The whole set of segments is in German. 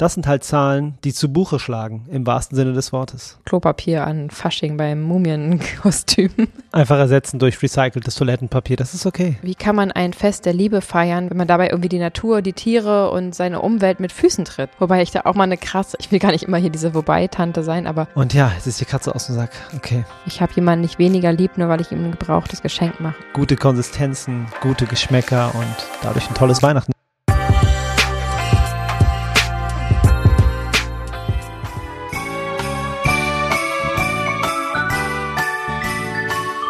Das sind halt Zahlen, die zu Buche schlagen, im wahrsten Sinne des Wortes. Klopapier an Fasching beim Mumienkostüm. Einfach ersetzen durch recyceltes Toilettenpapier, das ist okay. Wie kann man ein Fest der Liebe feiern, wenn man dabei irgendwie die Natur, die Tiere und seine Umwelt mit Füßen tritt? Wobei ich da auch mal eine krasse, ich will gar nicht immer hier diese Wobei-Tante sein, aber. Und ja, jetzt ist die Katze aus dem Sack. Okay. Ich habe jemanden nicht weniger lieb, nur weil ich ihm ein gebrauchtes Geschenk mache. Gute Konsistenzen, gute Geschmäcker und dadurch ein tolles Weihnachten.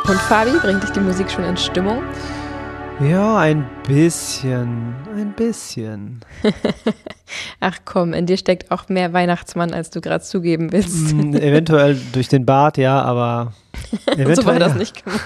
Und Fabi, bringt dich die Musik schon in Stimmung? Ja, ein bisschen, ein bisschen. Ach komm, in dir steckt auch mehr Weihnachtsmann, als du gerade zugeben willst. Mm, eventuell durch den Bart, ja, aber eventuell, so war das ja. nicht gemein.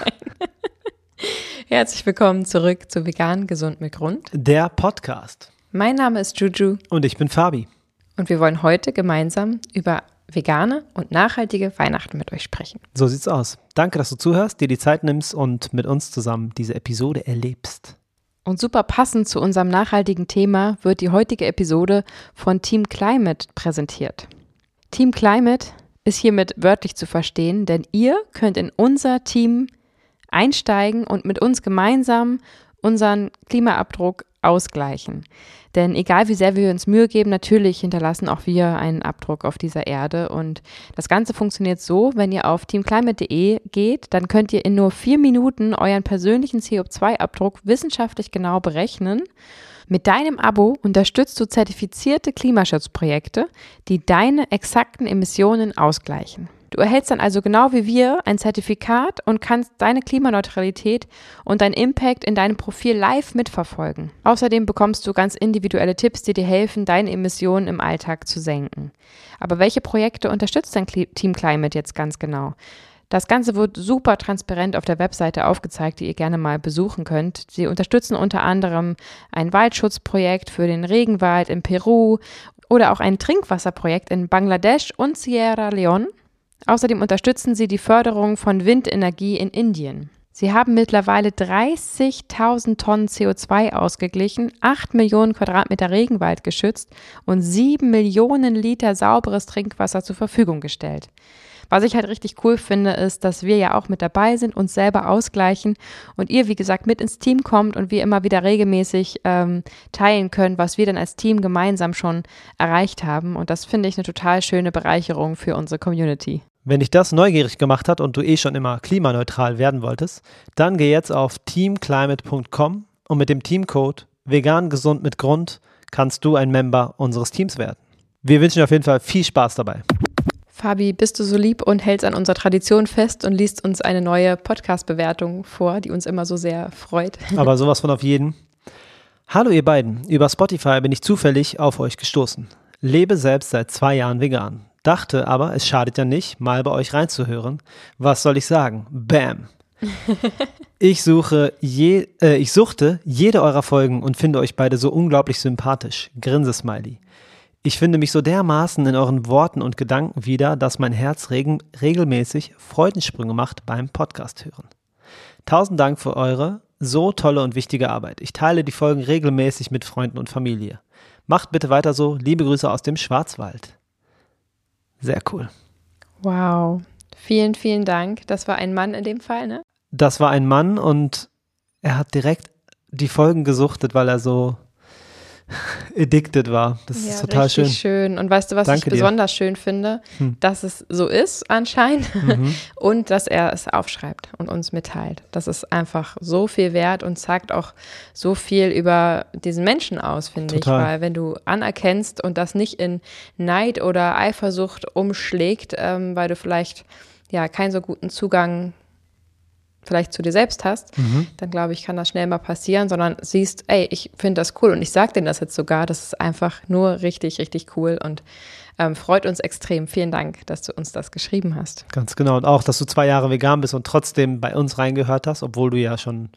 Herzlich willkommen zurück zu Vegan Gesund mit Grund. Der Podcast. Mein Name ist Juju. Und ich bin Fabi. Und wir wollen heute gemeinsam über vegane und nachhaltige Weihnachten mit euch sprechen. So sieht's aus. Danke, dass du zuhörst, dir die Zeit nimmst und mit uns zusammen diese Episode erlebst. Und super passend zu unserem nachhaltigen Thema wird die heutige Episode von Team Climate präsentiert. Team Climate ist hiermit wörtlich zu verstehen, denn ihr könnt in unser Team einsteigen und mit uns gemeinsam unseren Klimaabdruck ausgleichen. Denn egal wie sehr wir uns Mühe geben, natürlich hinterlassen auch wir einen Abdruck auf dieser Erde. Und das Ganze funktioniert so, wenn ihr auf teamclimate.de geht, dann könnt ihr in nur vier Minuten euren persönlichen CO2-Abdruck wissenschaftlich genau berechnen. Mit deinem Abo unterstützt du zertifizierte Klimaschutzprojekte, die deine exakten Emissionen ausgleichen. Du erhältst dann also genau wie wir ein Zertifikat und kannst deine Klimaneutralität und deinen Impact in deinem Profil live mitverfolgen. Außerdem bekommst du ganz individuelle Tipps, die dir helfen, deine Emissionen im Alltag zu senken. Aber welche Projekte unterstützt dein Team Climate jetzt ganz genau? Das Ganze wird super transparent auf der Webseite aufgezeigt, die ihr gerne mal besuchen könnt. Sie unterstützen unter anderem ein Waldschutzprojekt für den Regenwald in Peru oder auch ein Trinkwasserprojekt in Bangladesch und Sierra Leone. Außerdem unterstützen sie die Förderung von Windenergie in Indien. Sie haben mittlerweile 30.000 Tonnen CO2 ausgeglichen, 8 Millionen Quadratmeter Regenwald geschützt und 7 Millionen Liter sauberes Trinkwasser zur Verfügung gestellt. Was ich halt richtig cool finde, ist, dass wir ja auch mit dabei sind, uns selber ausgleichen und ihr, wie gesagt, mit ins Team kommt und wir immer wieder regelmäßig ähm, teilen können, was wir dann als Team gemeinsam schon erreicht haben. Und das finde ich eine total schöne Bereicherung für unsere Community. Wenn dich das neugierig gemacht hat und du eh schon immer klimaneutral werden wolltest, dann geh jetzt auf teamclimate.com und mit dem Teamcode vegan gesund mit Grund kannst du ein Member unseres Teams werden. Wir wünschen dir auf jeden Fall viel Spaß dabei. Fabi, bist du so lieb und hältst an unserer Tradition fest und liest uns eine neue Podcast-Bewertung vor, die uns immer so sehr freut. Aber sowas von auf jeden. Hallo ihr beiden, über Spotify bin ich zufällig auf euch gestoßen. Lebe selbst seit zwei Jahren vegan. Dachte aber, es schadet ja nicht, mal bei euch reinzuhören. Was soll ich sagen? Bam! Ich suche je, äh, ich suchte jede eurer Folgen und finde euch beide so unglaublich sympathisch. Grinse-Smiley. Ich finde mich so dermaßen in euren Worten und Gedanken wieder, dass mein Herz regen, regelmäßig Freudensprünge macht beim Podcast hören. Tausend Dank für eure so tolle und wichtige Arbeit. Ich teile die Folgen regelmäßig mit Freunden und Familie. Macht bitte weiter so. Liebe Grüße aus dem Schwarzwald. Sehr cool. Wow. Vielen, vielen Dank. Das war ein Mann in dem Fall, ne? Das war ein Mann und er hat direkt die Folgen gesuchtet, weil er so addicted war. Das ja, ist total schön. schön. Und weißt du, was Danke ich besonders dir. schön finde? Hm. Dass es so ist anscheinend mhm. und dass er es aufschreibt und uns mitteilt. Das ist einfach so viel wert und sagt auch so viel über diesen Menschen aus, finde ich. Weil wenn du anerkennst und das nicht in Neid oder Eifersucht umschlägt, ähm, weil du vielleicht ja keinen so guten Zugang vielleicht zu dir selbst hast, mhm. dann glaube ich, kann das schnell mal passieren, sondern siehst, ey, ich finde das cool und ich sage dir das jetzt sogar, das ist einfach nur richtig, richtig cool und ähm, freut uns extrem. Vielen Dank, dass du uns das geschrieben hast. Ganz genau und auch, dass du zwei Jahre vegan bist und trotzdem bei uns reingehört hast, obwohl du ja schon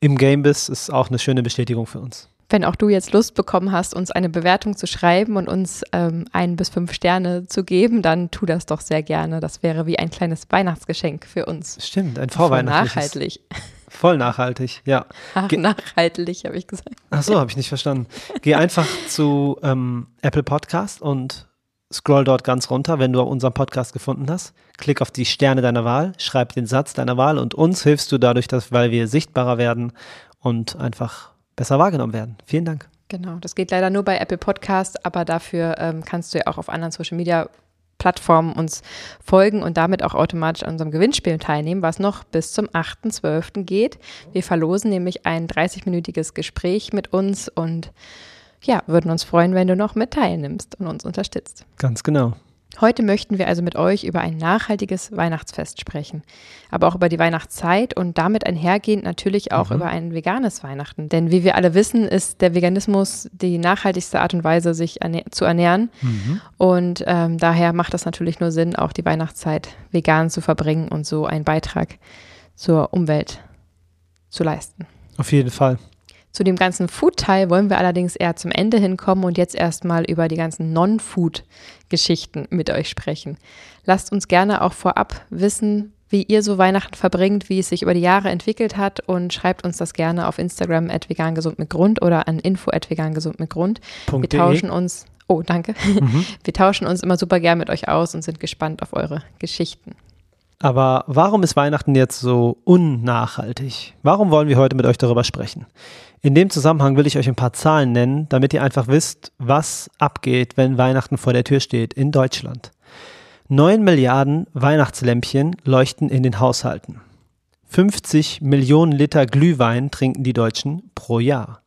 im Game bist, ist auch eine schöne Bestätigung für uns. Wenn auch du jetzt Lust bekommen hast, uns eine Bewertung zu schreiben und uns ähm, ein bis fünf Sterne zu geben, dann tu das doch sehr gerne. Das wäre wie ein kleines Weihnachtsgeschenk für uns. Stimmt, ein vorweihnachtliches. Nachhaltig. voll nachhaltig, ja. Ach, Ge- nachhaltig, habe ich gesagt. Ach so, habe ich nicht verstanden. Geh einfach zu ähm, Apple Podcast und scroll dort ganz runter, wenn du unseren Podcast gefunden hast. Klick auf die Sterne deiner Wahl, schreib den Satz deiner Wahl und uns hilfst du dadurch, dass, weil wir sichtbarer werden und einfach besser wahrgenommen werden. Vielen Dank. Genau, das geht leider nur bei Apple Podcast, aber dafür ähm, kannst du ja auch auf anderen Social Media Plattformen uns folgen und damit auch automatisch an unserem Gewinnspiel teilnehmen, was noch bis zum 8.12. geht. Wir verlosen nämlich ein 30-minütiges Gespräch mit uns und ja, würden uns freuen, wenn du noch mit teilnimmst und uns unterstützt. Ganz genau. Heute möchten wir also mit euch über ein nachhaltiges Weihnachtsfest sprechen, aber auch über die Weihnachtszeit und damit einhergehend natürlich auch Mhm. über ein veganes Weihnachten. Denn wie wir alle wissen, ist der Veganismus die nachhaltigste Art und Weise, sich erne zu ernähren. Und ähm, daher macht es natürlich nur Sinn, auch die Weihnachtszeit vegan zu verbringen und so einen Beitrag zur Umwelt zu leisten. Auf jeden Fall. Zu dem ganzen Food-Teil wollen wir allerdings eher zum Ende hinkommen und jetzt erstmal über die ganzen Non-Food-Geschichten mit euch sprechen. Lasst uns gerne auch vorab wissen, wie ihr so Weihnachten verbringt, wie es sich über die Jahre entwickelt hat und schreibt uns das gerne auf Instagram at vegangesund mit Grund oder an info at vegangesund mit Grund. Wir tauschen uns, oh danke, Mhm. wir tauschen uns immer super gern mit euch aus und sind gespannt auf eure Geschichten. Aber warum ist Weihnachten jetzt so unnachhaltig? Warum wollen wir heute mit euch darüber sprechen? In dem Zusammenhang will ich euch ein paar Zahlen nennen, damit ihr einfach wisst, was abgeht, wenn Weihnachten vor der Tür steht in Deutschland. 9 Milliarden Weihnachtslämpchen leuchten in den Haushalten. 50 Millionen Liter Glühwein trinken die Deutschen pro Jahr.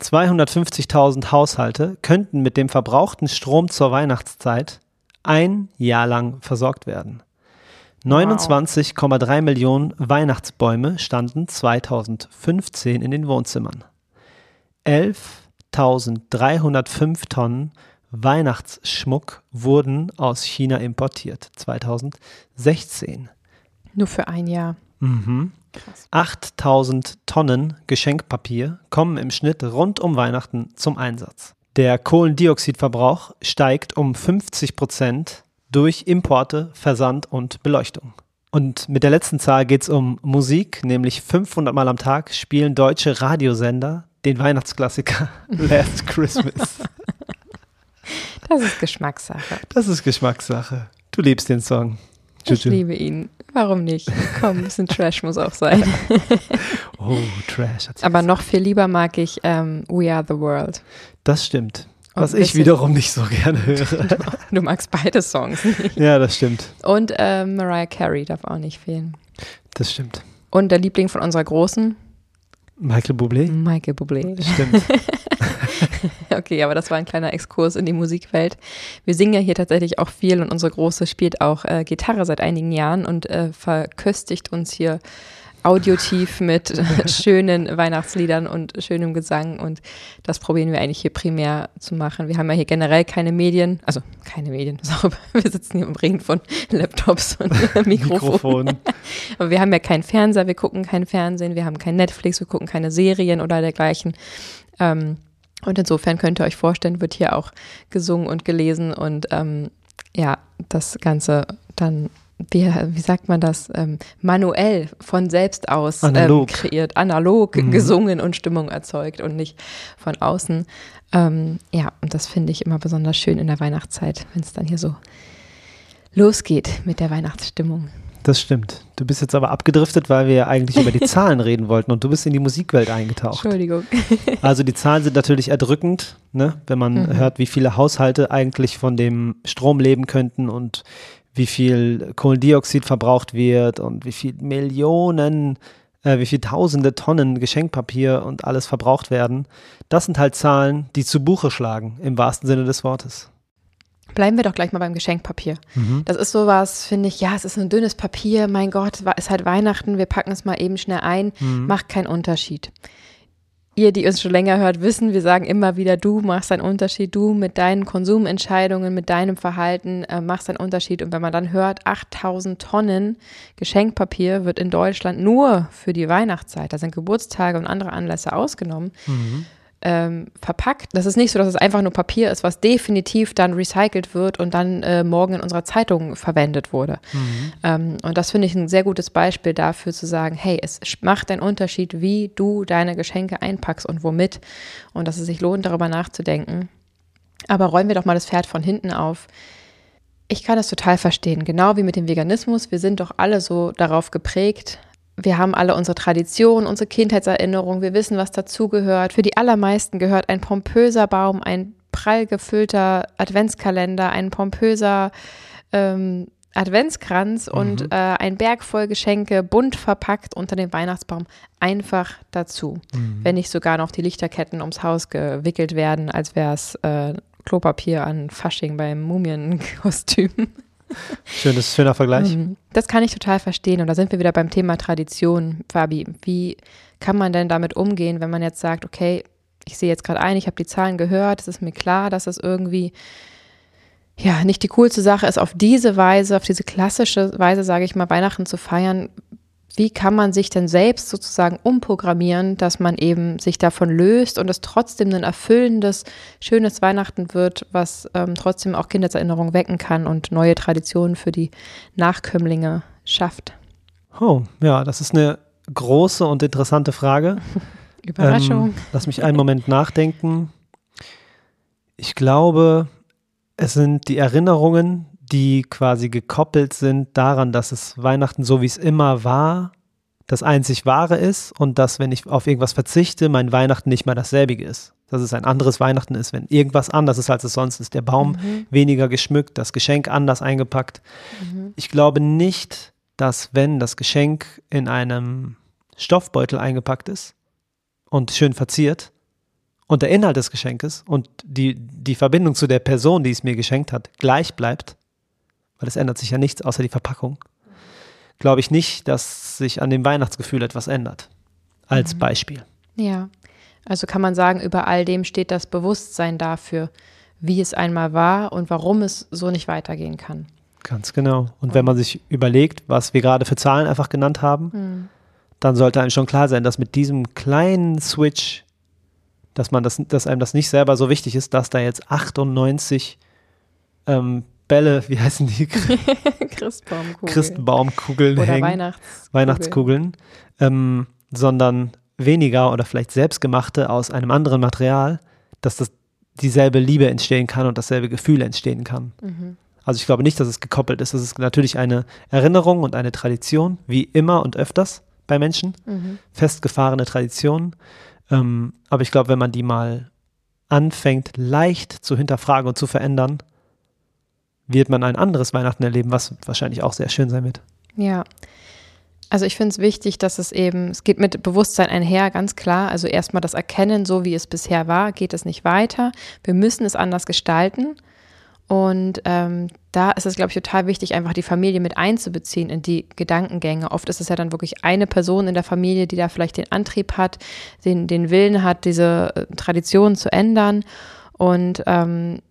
250.000 Haushalte könnten mit dem verbrauchten Strom zur Weihnachtszeit ein Jahr lang versorgt werden. 29,3 Millionen Weihnachtsbäume standen 2015 in den Wohnzimmern. 11.305 Tonnen Weihnachtsschmuck wurden aus China importiert 2016. Nur für ein Jahr. Mhm. 8000 Tonnen Geschenkpapier kommen im Schnitt rund um Weihnachten zum Einsatz. Der Kohlendioxidverbrauch steigt um 50 Prozent durch Importe, Versand und Beleuchtung. Und mit der letzten Zahl geht es um Musik, nämlich 500 Mal am Tag spielen deutsche Radiosender den Weihnachtsklassiker Last Christmas. Das ist Geschmackssache. Das ist Geschmackssache. Du liebst den Song. Ich Juju. liebe ihn. Warum nicht? Komm, ein bisschen Trash muss auch sein. Oh, Trash. Aber noch viel lieber mag ich ähm, We Are the World. Das stimmt. Was ich wiederum nicht so gerne höre. Du magst beide Songs nicht. ja, das stimmt. Und ähm, Mariah Carey darf auch nicht fehlen. Das stimmt. Und der Liebling von unserer Großen, Michael Bublé? Michael Bublé. Stimmt. Okay, aber das war ein kleiner Exkurs in die Musikwelt. Wir singen ja hier tatsächlich auch viel und unsere Große spielt auch äh, Gitarre seit einigen Jahren und äh, verköstigt uns hier audiotief mit schönen Weihnachtsliedern und schönem Gesang und das probieren wir eigentlich hier primär zu machen. Wir haben ja hier generell keine Medien, also keine Medien, auch, wir sitzen hier umringt von Laptops und Mikrofonen. Mikrofon. Aber wir haben ja keinen Fernseher, wir gucken kein Fernsehen, wir haben kein Netflix, wir gucken keine Serien oder dergleichen. Ähm, und insofern könnt ihr euch vorstellen, wird hier auch gesungen und gelesen und ähm, ja, das Ganze dann, wie, wie sagt man das, ähm, manuell von selbst aus Analog. Ähm, kreiert, analog Mhm. gesungen und Stimmung erzeugt und nicht von außen. Ähm, ja, und das finde ich immer besonders schön in der Weihnachtszeit, wenn es dann hier so losgeht mit der Weihnachtsstimmung. Das stimmt. Du bist jetzt aber abgedriftet, weil wir ja eigentlich über die Zahlen reden wollten und du bist in die Musikwelt eingetaucht. Entschuldigung. Also die Zahlen sind natürlich erdrückend, ne? wenn man Mhm. hört, wie viele Haushalte eigentlich von dem Strom leben könnten und wie viel Kohlendioxid verbraucht wird und wie viel Millionen, äh, wie viel tausende Tonnen Geschenkpapier und alles verbraucht werden. Das sind halt Zahlen, die zu Buche schlagen, im wahrsten Sinne des Wortes. Bleiben wir doch gleich mal beim Geschenkpapier. Das ist sowas, finde ich, ja, es ist ein dünnes Papier, mein Gott, wa- ist halt Weihnachten, wir packen es mal eben schnell ein, Mhm. macht keinen Unterschied. Ihr, die uns schon länger hört, wissen, wir sagen immer wieder, du machst einen Unterschied, du mit deinen Konsumentscheidungen, mit deinem Verhalten äh, machst einen Unterschied. Und wenn man dann hört, 8000 Tonnen Geschenkpapier wird in Deutschland nur für die Weihnachtszeit, da sind Geburtstage und andere Anlässe ausgenommen, Mhm. Ähm, verpackt. Das ist nicht so, dass es einfach nur Papier ist, was definitiv dann recycelt wird und dann äh, morgen in unserer Zeitung verwendet wurde. Mhm. Ähm, und das finde ich ein sehr gutes Beispiel dafür zu sagen, hey, es macht einen Unterschied, wie du deine Geschenke einpackst und womit. Und dass es sich lohnt, darüber nachzudenken. Aber räumen wir doch mal das Pferd von hinten auf. Ich kann das total verstehen, genau wie mit dem Veganismus. Wir sind doch alle so darauf geprägt, wir haben alle unsere Tradition, unsere Kindheitserinnerung, wir wissen, was dazugehört. Für die allermeisten gehört ein pompöser Baum, ein prall gefüllter Adventskalender, ein pompöser ähm, Adventskranz mhm. und äh, ein Berg voll Geschenke, bunt verpackt unter dem Weihnachtsbaum einfach dazu. Mhm. Wenn nicht sogar noch die Lichterketten ums Haus gewickelt werden, als wäre es äh, Klopapier an Fasching beim Mumienkostüm. Schönes, schöner Vergleich. Mhm. Das kann ich total verstehen. Und da sind wir wieder beim Thema Tradition, Fabi. Wie kann man denn damit umgehen, wenn man jetzt sagt, okay, ich sehe jetzt gerade ein, ich habe die Zahlen gehört, es ist mir klar, dass es irgendwie ja nicht die coolste Sache ist, auf diese Weise, auf diese klassische Weise, sage ich mal, Weihnachten zu feiern wie kann man sich denn selbst sozusagen umprogrammieren, dass man eben sich davon löst und es trotzdem ein erfüllendes, schönes Weihnachten wird, was ähm, trotzdem auch Kindheitserinnerungen wecken kann und neue Traditionen für die Nachkömmlinge schafft? Oh, ja, das ist eine große und interessante Frage. Überraschung. Ähm, lass mich einen Moment nachdenken. Ich glaube, es sind die Erinnerungen, die quasi gekoppelt sind daran, dass es Weihnachten so wie es immer war, das einzig wahre ist und dass, wenn ich auf irgendwas verzichte, mein Weihnachten nicht mehr dasselbige ist. Dass es ein anderes Weihnachten ist, wenn irgendwas anders ist, als es sonst ist. Der Baum mhm. weniger geschmückt, das Geschenk anders eingepackt. Mhm. Ich glaube nicht, dass wenn das Geschenk in einem Stoffbeutel eingepackt ist und schön verziert und der Inhalt des Geschenkes und die, die Verbindung zu der Person, die es mir geschenkt hat, gleich bleibt, weil es ändert sich ja nichts außer die Verpackung, glaube ich nicht, dass sich an dem Weihnachtsgefühl etwas ändert. Als mhm. Beispiel. Ja, also kann man sagen, über all dem steht das Bewusstsein dafür, wie es einmal war und warum es so nicht weitergehen kann. Ganz genau. Und wenn man sich überlegt, was wir gerade für Zahlen einfach genannt haben, mhm. dann sollte einem schon klar sein, dass mit diesem kleinen Switch, dass man das, dass einem das nicht selber so wichtig ist, dass da jetzt 98 ähm, Bälle, wie heißen die? Christbaumkugeln. Christbaumkugeln oder hängen. Weihnachtskugeln, Weihnachtskugeln ähm, sondern weniger oder vielleicht selbstgemachte aus einem anderen Material, dass das dieselbe Liebe entstehen kann und dasselbe Gefühl entstehen kann. Mhm. Also ich glaube nicht, dass es gekoppelt ist. Es ist natürlich eine Erinnerung und eine Tradition, wie immer und öfters bei Menschen, mhm. festgefahrene Traditionen. Ähm, aber ich glaube, wenn man die mal anfängt, leicht zu hinterfragen und zu verändern, wird man ein anderes Weihnachten erleben, was wahrscheinlich auch sehr schön sein wird. Ja. Also ich finde es wichtig, dass es eben, es geht mit Bewusstsein einher, ganz klar. Also erstmal das Erkennen, so wie es bisher war, geht es nicht weiter. Wir müssen es anders gestalten. Und ähm, da ist es, glaube ich, total wichtig, einfach die Familie mit einzubeziehen in die Gedankengänge. Oft ist es ja dann wirklich eine Person in der Familie, die da vielleicht den Antrieb hat, den, den Willen hat, diese äh, Tradition zu ändern. Und ähm,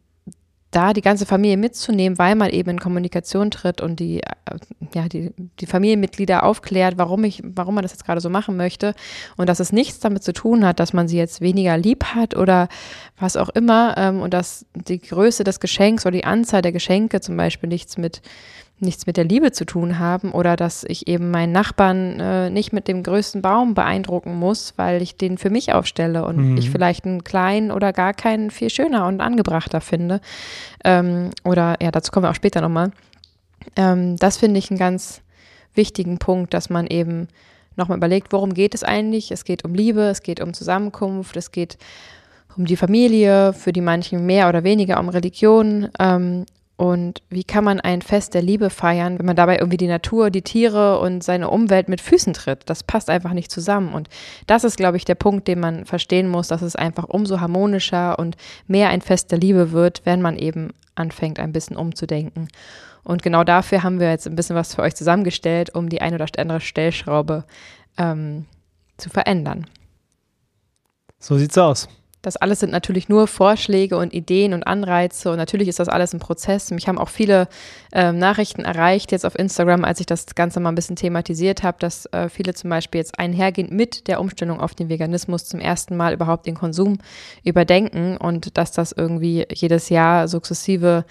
da die ganze Familie mitzunehmen, weil man eben in Kommunikation tritt und die, äh, ja, die, die Familienmitglieder aufklärt, warum ich, warum man das jetzt gerade so machen möchte und dass es nichts damit zu tun hat, dass man sie jetzt weniger lieb hat oder was auch immer ähm, und dass die Größe des Geschenks oder die Anzahl der Geschenke zum Beispiel nichts mit nichts mit der Liebe zu tun haben oder dass ich eben meinen Nachbarn äh, nicht mit dem größten Baum beeindrucken muss, weil ich den für mich aufstelle und mhm. ich vielleicht einen kleinen oder gar keinen viel schöner und angebrachter finde. Ähm, oder ja, dazu kommen wir auch später nochmal. Ähm, das finde ich einen ganz wichtigen Punkt, dass man eben nochmal überlegt, worum geht es eigentlich? Es geht um Liebe, es geht um Zusammenkunft, es geht um die Familie, für die manchen mehr oder weniger um Religion ähm, und wie kann man ein Fest der Liebe feiern, wenn man dabei irgendwie die Natur, die Tiere und seine Umwelt mit Füßen tritt? Das passt einfach nicht zusammen. Und das ist, glaube ich, der Punkt, den man verstehen muss, dass es einfach umso harmonischer und mehr ein Fest der Liebe wird, wenn man eben anfängt, ein bisschen umzudenken. Und genau dafür haben wir jetzt ein bisschen was für euch zusammengestellt, um die eine oder andere Stellschraube ähm, zu verändern. So sieht's aus. Das alles sind natürlich nur Vorschläge und Ideen und Anreize und natürlich ist das alles ein Prozess. Mich haben auch viele ähm, Nachrichten erreicht jetzt auf Instagram, als ich das Ganze mal ein bisschen thematisiert habe, dass äh, viele zum Beispiel jetzt einhergehend mit der Umstellung auf den Veganismus zum ersten Mal überhaupt den Konsum überdenken und dass das irgendwie jedes Jahr sukzessive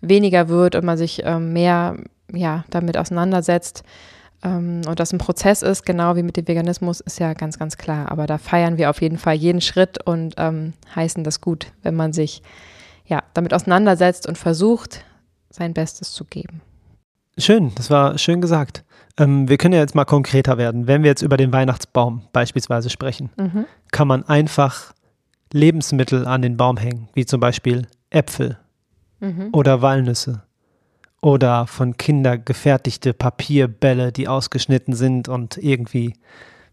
weniger wird und man sich ähm, mehr ja, damit auseinandersetzt und das ein Prozess ist, genau wie mit dem Veganismus, ist ja ganz, ganz klar. Aber da feiern wir auf jeden Fall jeden Schritt und ähm, heißen das gut, wenn man sich ja damit auseinandersetzt und versucht, sein Bestes zu geben. Schön, das war schön gesagt. Ähm, wir können ja jetzt mal konkreter werden. Wenn wir jetzt über den Weihnachtsbaum beispielsweise sprechen, mhm. kann man einfach Lebensmittel an den Baum hängen, wie zum Beispiel Äpfel mhm. oder Walnüsse oder von Kinder gefertigte Papierbälle, die ausgeschnitten sind und irgendwie,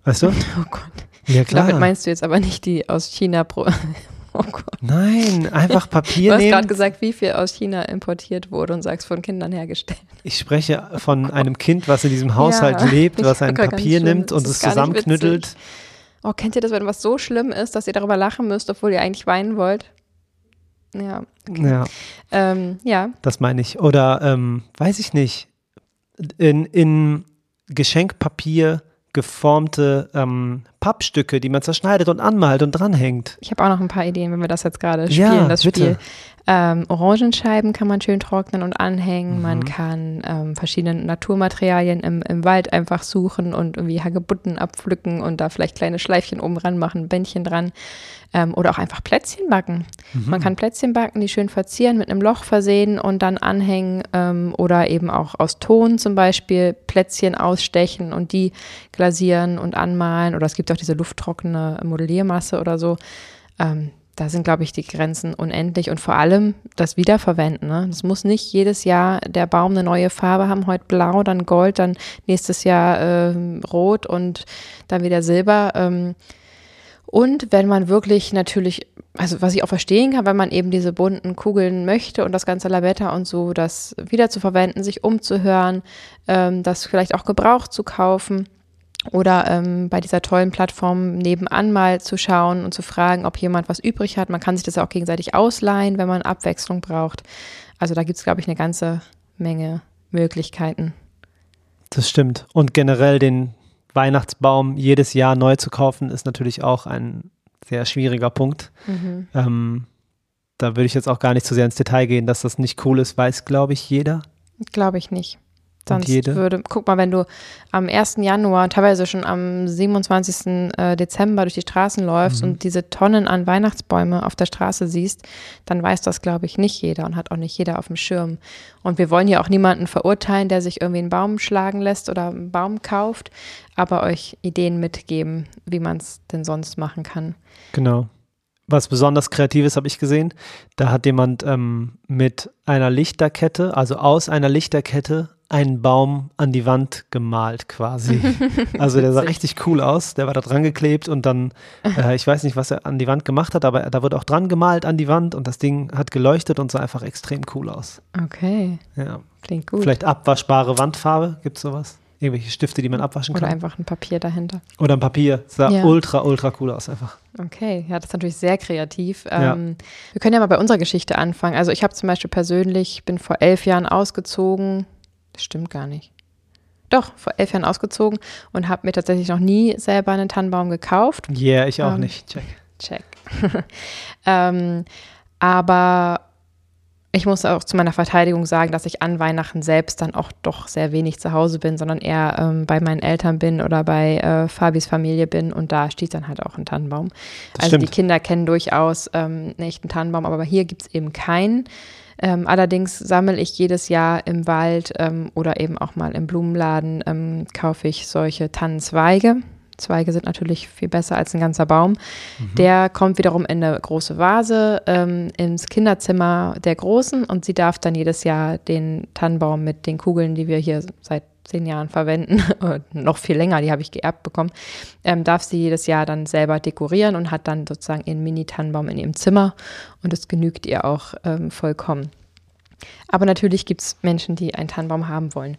weißt du? Oh Gott. Ja, klar. Damit meinst du jetzt aber nicht die aus China pro. Oh Gott. Nein, einfach Papier nehmen. Du hast gerade gesagt, wie viel aus China importiert wurde und sagst, von Kindern hergestellt. Ich spreche von einem Kind, was in diesem Haushalt ja, lebt, was ein Papier nimmt und es zusammenknüttelt. Oh, kennt ihr das, wenn was so schlimm ist, dass ihr darüber lachen müsst, obwohl ihr eigentlich weinen wollt? Ja. Okay. Ja. Ähm, ja. Das meine ich. Oder ähm, weiß ich nicht. In, in Geschenkpapier geformte ähm, Pappstücke, die man zerschneidet und anmalt und dranhängt. Ich habe auch noch ein paar Ideen, wenn wir das jetzt gerade spielen, ja, das bitte. Spiel. Ähm, Orangenscheiben kann man schön trocknen und anhängen. Mhm. Man kann ähm, verschiedene Naturmaterialien im, im Wald einfach suchen und irgendwie Hagebutten abpflücken und da vielleicht kleine Schleifchen oben ran machen, Bändchen dran. Ähm, oder auch einfach Plätzchen backen. Mhm. Man kann Plätzchen backen, die schön verzieren, mit einem Loch versehen und dann anhängen ähm, oder eben auch aus Ton zum Beispiel Plätzchen ausstechen und die glasieren und anmalen. Oder es gibt auch diese lufttrockene Modelliermasse oder so. Da sind, glaube ich, die Grenzen unendlich und vor allem das Wiederverwenden. Ne? Es muss nicht jedes Jahr der Baum eine neue Farbe haben, heute blau, dann gold, dann nächstes Jahr äh, rot und dann wieder silber. Ähm, und wenn man wirklich natürlich, also was ich auch verstehen kann, wenn man eben diese bunten Kugeln möchte und das ganze Lametta und so, das wieder zu verwenden, sich umzuhören, ähm, das vielleicht auch gebraucht zu kaufen oder ähm, bei dieser tollen Plattform nebenan mal zu schauen und zu fragen, ob jemand was übrig hat. Man kann sich das auch gegenseitig ausleihen, wenn man Abwechslung braucht. Also da gibt es, glaube ich, eine ganze Menge Möglichkeiten. Das stimmt. Und generell den Weihnachtsbaum jedes Jahr neu zu kaufen, ist natürlich auch ein sehr schwieriger Punkt. Mhm. Ähm, da würde ich jetzt auch gar nicht zu sehr ins Detail gehen, dass das nicht cool ist, weiß, glaube ich, jeder. Glaube ich nicht. Sonst würde, guck mal, wenn du am 1. Januar, teilweise schon am 27. Äh, Dezember durch die Straßen läufst mhm. und diese Tonnen an Weihnachtsbäume auf der Straße siehst, dann weiß das, glaube ich, nicht jeder und hat auch nicht jeder auf dem Schirm. Und wir wollen ja auch niemanden verurteilen, der sich irgendwie einen Baum schlagen lässt oder einen Baum kauft, aber euch Ideen mitgeben, wie man es denn sonst machen kann. Genau was besonders Kreatives habe ich gesehen. Da hat jemand ähm, mit einer Lichterkette, also aus einer Lichterkette, einen Baum an die Wand gemalt quasi. Also der sah richtig cool aus. Der war da dran geklebt und dann, äh, ich weiß nicht, was er an die Wand gemacht hat, aber da wurde auch dran gemalt an die Wand und das Ding hat geleuchtet und sah einfach extrem cool aus. Okay. Ja. Klingt gut. Vielleicht abwaschbare Wandfarbe, gibt es sowas? Irgendwelche Stifte, die man abwaschen kann. Oder einfach ein Papier dahinter. Oder ein Papier. Sah ja. ultra, ultra cool aus einfach. Okay, ja, das ist natürlich sehr kreativ. Ja. Ähm, wir können ja mal bei unserer Geschichte anfangen. Also ich habe zum Beispiel persönlich, bin vor elf Jahren ausgezogen, das stimmt gar nicht. Doch, vor elf Jahren ausgezogen und habe mir tatsächlich noch nie selber einen Tannenbaum gekauft. Ja, yeah, ich auch ähm, nicht. Check. Check. ähm, aber ich muss auch zu meiner Verteidigung sagen, dass ich an Weihnachten selbst dann auch doch sehr wenig zu Hause bin, sondern eher ähm, bei meinen Eltern bin oder bei äh, Fabis Familie bin und da steht dann halt auch ein Tannenbaum. Das also stimmt. die Kinder kennen durchaus ähm, einen echten Tannenbaum, aber hier gibt es eben keinen. Ähm, allerdings sammle ich jedes Jahr im Wald ähm, oder eben auch mal im Blumenladen, ähm, kaufe ich solche Tannenzweige. Zweige sind natürlich viel besser als ein ganzer Baum. Mhm. Der kommt wiederum in eine große Vase ähm, ins Kinderzimmer der Großen und sie darf dann jedes Jahr den Tannenbaum mit den Kugeln, die wir hier seit zehn Jahren verwenden, noch viel länger, die habe ich geerbt bekommen, ähm, darf sie jedes Jahr dann selber dekorieren und hat dann sozusagen ihren Mini-Tannenbaum in ihrem Zimmer und es genügt ihr auch ähm, vollkommen. Aber natürlich gibt es Menschen, die einen Tannenbaum haben wollen.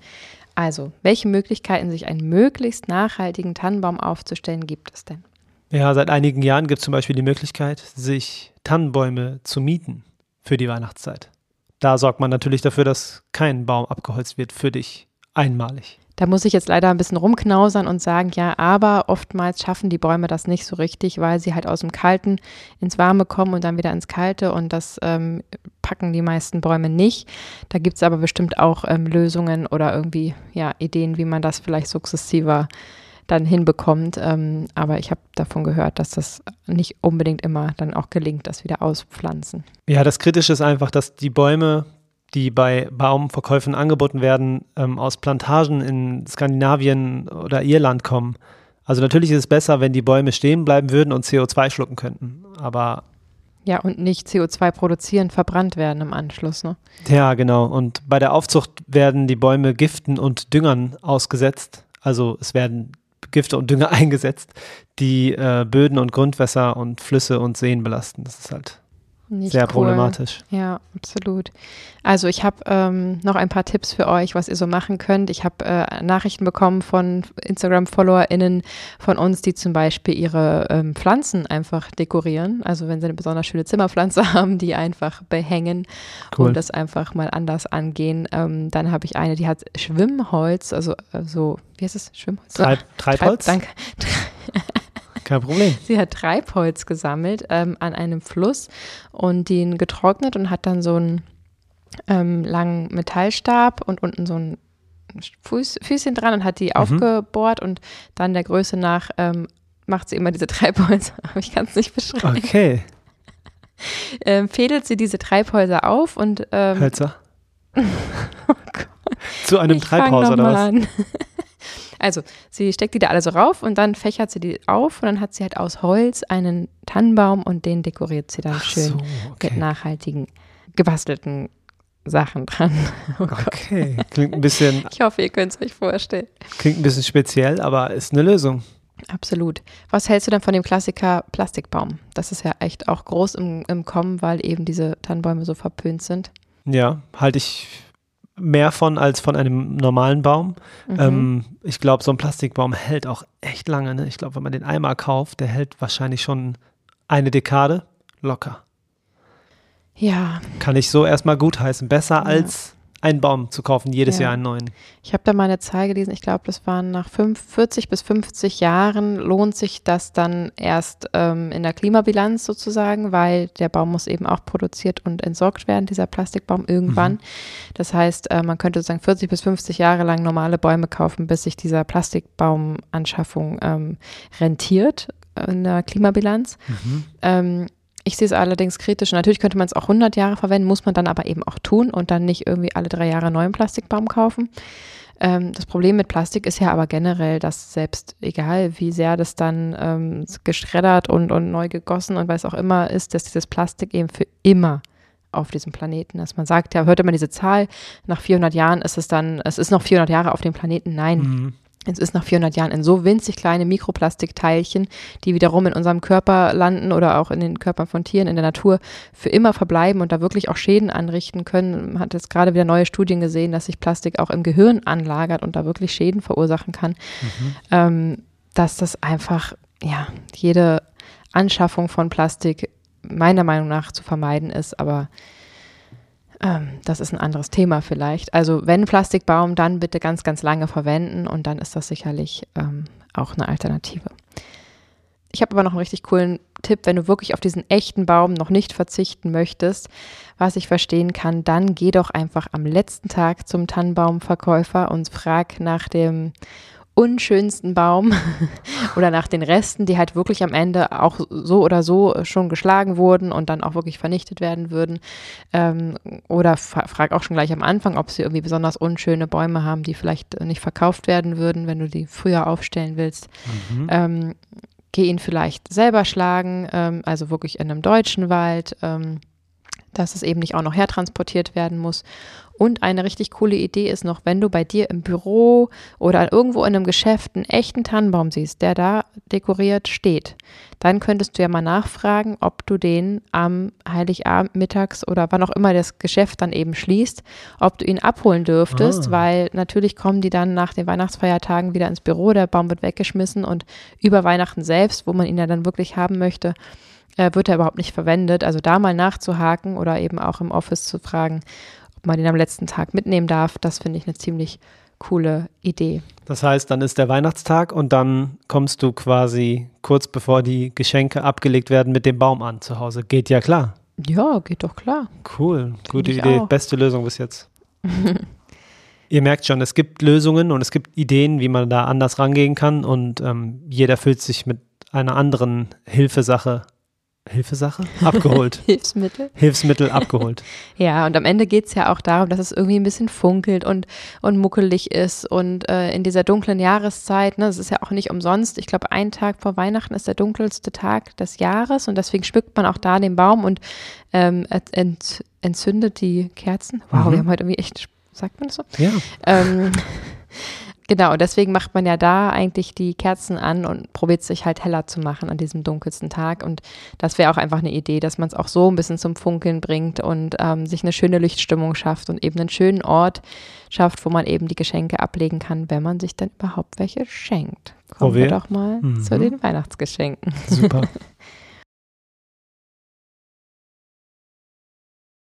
Also, welche Möglichkeiten, sich einen möglichst nachhaltigen Tannenbaum aufzustellen, gibt es denn? Ja, seit einigen Jahren gibt es zum Beispiel die Möglichkeit, sich Tannenbäume zu mieten für die Weihnachtszeit. Da sorgt man natürlich dafür, dass kein Baum abgeholzt wird für dich einmalig. Da muss ich jetzt leider ein bisschen rumknausern und sagen, ja, aber oftmals schaffen die Bäume das nicht so richtig, weil sie halt aus dem Kalten ins Warme kommen und dann wieder ins Kalte und das ähm, packen die meisten Bäume nicht. Da gibt es aber bestimmt auch ähm, Lösungen oder irgendwie ja, Ideen, wie man das vielleicht sukzessiver dann hinbekommt. Ähm, aber ich habe davon gehört, dass das nicht unbedingt immer dann auch gelingt, das wieder auspflanzen. Ja, das Kritische ist einfach, dass die Bäume die bei Baumverkäufen angeboten werden, ähm, aus Plantagen in Skandinavien oder Irland kommen. Also natürlich ist es besser, wenn die Bäume stehen bleiben würden und CO2 schlucken könnten. Aber ja, und nicht CO2 produzieren, verbrannt werden im Anschluss, ne? Ja, genau. Und bei der Aufzucht werden die Bäume Giften und Düngern ausgesetzt. Also es werden Gifte und Dünger eingesetzt, die äh, Böden und Grundwässer und Flüsse und Seen belasten. Das ist halt nicht Sehr cool. problematisch. Ja, absolut. Also ich habe ähm, noch ein paar Tipps für euch, was ihr so machen könnt. Ich habe äh, Nachrichten bekommen von Instagram-FollowerInnen von uns, die zum Beispiel ihre ähm, Pflanzen einfach dekorieren. Also wenn sie eine besonders schöne Zimmerpflanze haben, die einfach behängen cool. und das einfach mal anders angehen. Ähm, dann habe ich eine, die hat Schwimmholz, also äh, so, wie heißt es? Schwimmholz? Treib, Treibholz? Treib, danke. Kein Problem. Sie hat Treibholz gesammelt ähm, an einem Fluss und den getrocknet und hat dann so einen ähm, langen Metallstab und unten so ein Fuß, Füßchen dran und hat die mhm. aufgebohrt und dann der Größe nach ähm, macht sie immer diese Treibhäuser. ich kann es nicht beschreiben. Okay. ähm, fädelt sie diese Treibhäuser auf und ähm, Hölzer. oh Zu einem ich Treibhaus oder was? An. Also, sie steckt die da alle so rauf und dann fächert sie die auf und dann hat sie halt aus Holz einen Tannenbaum und den dekoriert sie dann Ach schön so, okay. mit nachhaltigen, gebastelten Sachen dran. Oh okay, klingt ein bisschen. ich hoffe, ihr könnt es euch vorstellen. Klingt ein bisschen speziell, aber ist eine Lösung. Absolut. Was hältst du denn von dem Klassiker Plastikbaum? Das ist ja echt auch groß im, im Kommen, weil eben diese Tannenbäume so verpönt sind. Ja, halte ich mehr von als von einem normalen Baum. Mhm. Ähm, ich glaube, so ein Plastikbaum hält auch echt lange. Ne? Ich glaube, wenn man den einmal kauft, der hält wahrscheinlich schon eine Dekade locker. Ja. Kann ich so erstmal gutheißen. Besser ja. als einen Baum zu kaufen, jedes ja. Jahr einen neuen. Ich habe da mal eine Zahl gelesen, ich glaube, das waren nach 40 bis 50 Jahren lohnt sich das dann erst ähm, in der Klimabilanz sozusagen, weil der Baum muss eben auch produziert und entsorgt werden, dieser Plastikbaum irgendwann. Mhm. Das heißt, äh, man könnte sozusagen 40 bis 50 Jahre lang normale Bäume kaufen, bis sich dieser Plastikbaumanschaffung ähm, rentiert in der Klimabilanz. Mhm. Ähm, ich sehe es allerdings kritisch. Natürlich könnte man es auch 100 Jahre verwenden, muss man dann aber eben auch tun und dann nicht irgendwie alle drei Jahre neuen Plastikbaum kaufen. Ähm, das Problem mit Plastik ist ja aber generell, dass selbst egal wie sehr das dann ähm, geschreddert und, und neu gegossen und was auch immer ist, dass dieses Plastik eben für immer auf diesem Planeten ist. Man sagt ja, hört immer diese Zahl, nach 400 Jahren ist es dann, es ist noch 400 Jahre auf dem Planeten. Nein, mhm. Es ist nach 400 Jahren in so winzig kleine Mikroplastikteilchen, die wiederum in unserem Körper landen oder auch in den Körpern von Tieren in der Natur für immer verbleiben und da wirklich auch Schäden anrichten können. Man hat jetzt gerade wieder neue Studien gesehen, dass sich Plastik auch im Gehirn anlagert und da wirklich Schäden verursachen kann. Mhm. Ähm, dass das einfach, ja, jede Anschaffung von Plastik meiner Meinung nach zu vermeiden ist, aber ähm, das ist ein anderes Thema vielleicht. Also wenn Plastikbaum, dann bitte ganz, ganz lange verwenden und dann ist das sicherlich ähm, auch eine Alternative. Ich habe aber noch einen richtig coolen Tipp, wenn du wirklich auf diesen echten Baum noch nicht verzichten möchtest, was ich verstehen kann, dann geh doch einfach am letzten Tag zum Tannenbaumverkäufer und frag nach dem unschönsten Baum oder nach den Resten, die halt wirklich am Ende auch so oder so schon geschlagen wurden und dann auch wirklich vernichtet werden würden. Ähm, oder frag auch schon gleich am Anfang, ob sie irgendwie besonders unschöne Bäume haben, die vielleicht nicht verkauft werden würden, wenn du die früher aufstellen willst. Mhm. Ähm, geh ihn vielleicht selber schlagen, ähm, also wirklich in einem deutschen Wald. Ähm, dass es eben nicht auch noch hertransportiert werden muss. Und eine richtig coole Idee ist noch, wenn du bei dir im Büro oder irgendwo in einem Geschäft einen echten Tannenbaum siehst, der da dekoriert steht, dann könntest du ja mal nachfragen, ob du den am Heiligabend mittags oder wann auch immer das Geschäft dann eben schließt, ob du ihn abholen dürftest, Ah. weil natürlich kommen die dann nach den Weihnachtsfeiertagen wieder ins Büro, der Baum wird weggeschmissen und über Weihnachten selbst, wo man ihn ja dann wirklich haben möchte, äh, wird er überhaupt nicht verwendet. Also da mal nachzuhaken oder eben auch im Office zu fragen, ob man den am letzten Tag mitnehmen darf, das finde ich eine ziemlich coole Idee. Das heißt, dann ist der Weihnachtstag und dann kommst du quasi kurz bevor die Geschenke abgelegt werden mit dem Baum an zu Hause. Geht ja klar. Ja, geht doch klar. Cool, gute ich Idee. auch. Beste Lösung bis jetzt. Ihr merkt schon, es gibt Lösungen und es gibt Ideen, wie man da anders rangehen kann und ähm, jeder fühlt sich mit einer anderen Hilfesache, Hilfesache? Abgeholt. Hilfsmittel. Hilfsmittel abgeholt. Ja, und am Ende geht es ja auch darum, dass es irgendwie ein bisschen funkelt und, und muckelig ist. Und äh, in dieser dunklen Jahreszeit, ne, es ist ja auch nicht umsonst, ich glaube, ein Tag vor Weihnachten ist der dunkelste Tag des Jahres und deswegen schmückt man auch da den Baum und ähm, ent- ent, entzündet die Kerzen. Wow, Mhm. wir haben heute irgendwie echt, sagt man das so? Ja. Ähm, genau, deswegen macht man ja da eigentlich die Kerzen an und probiert sich halt heller zu machen an diesem dunkelsten Tag. Und das wäre auch einfach eine Idee, dass man es auch so ein bisschen zum Funkeln bringt und ähm, sich eine schöne Lichtstimmung schafft und eben einen schönen Ort schafft, wo man eben die Geschenke ablegen kann, wenn man sich dann überhaupt welche schenkt. Kommen wir wir- doch mal Mhm. zu den Weihnachtsgeschenken. Super.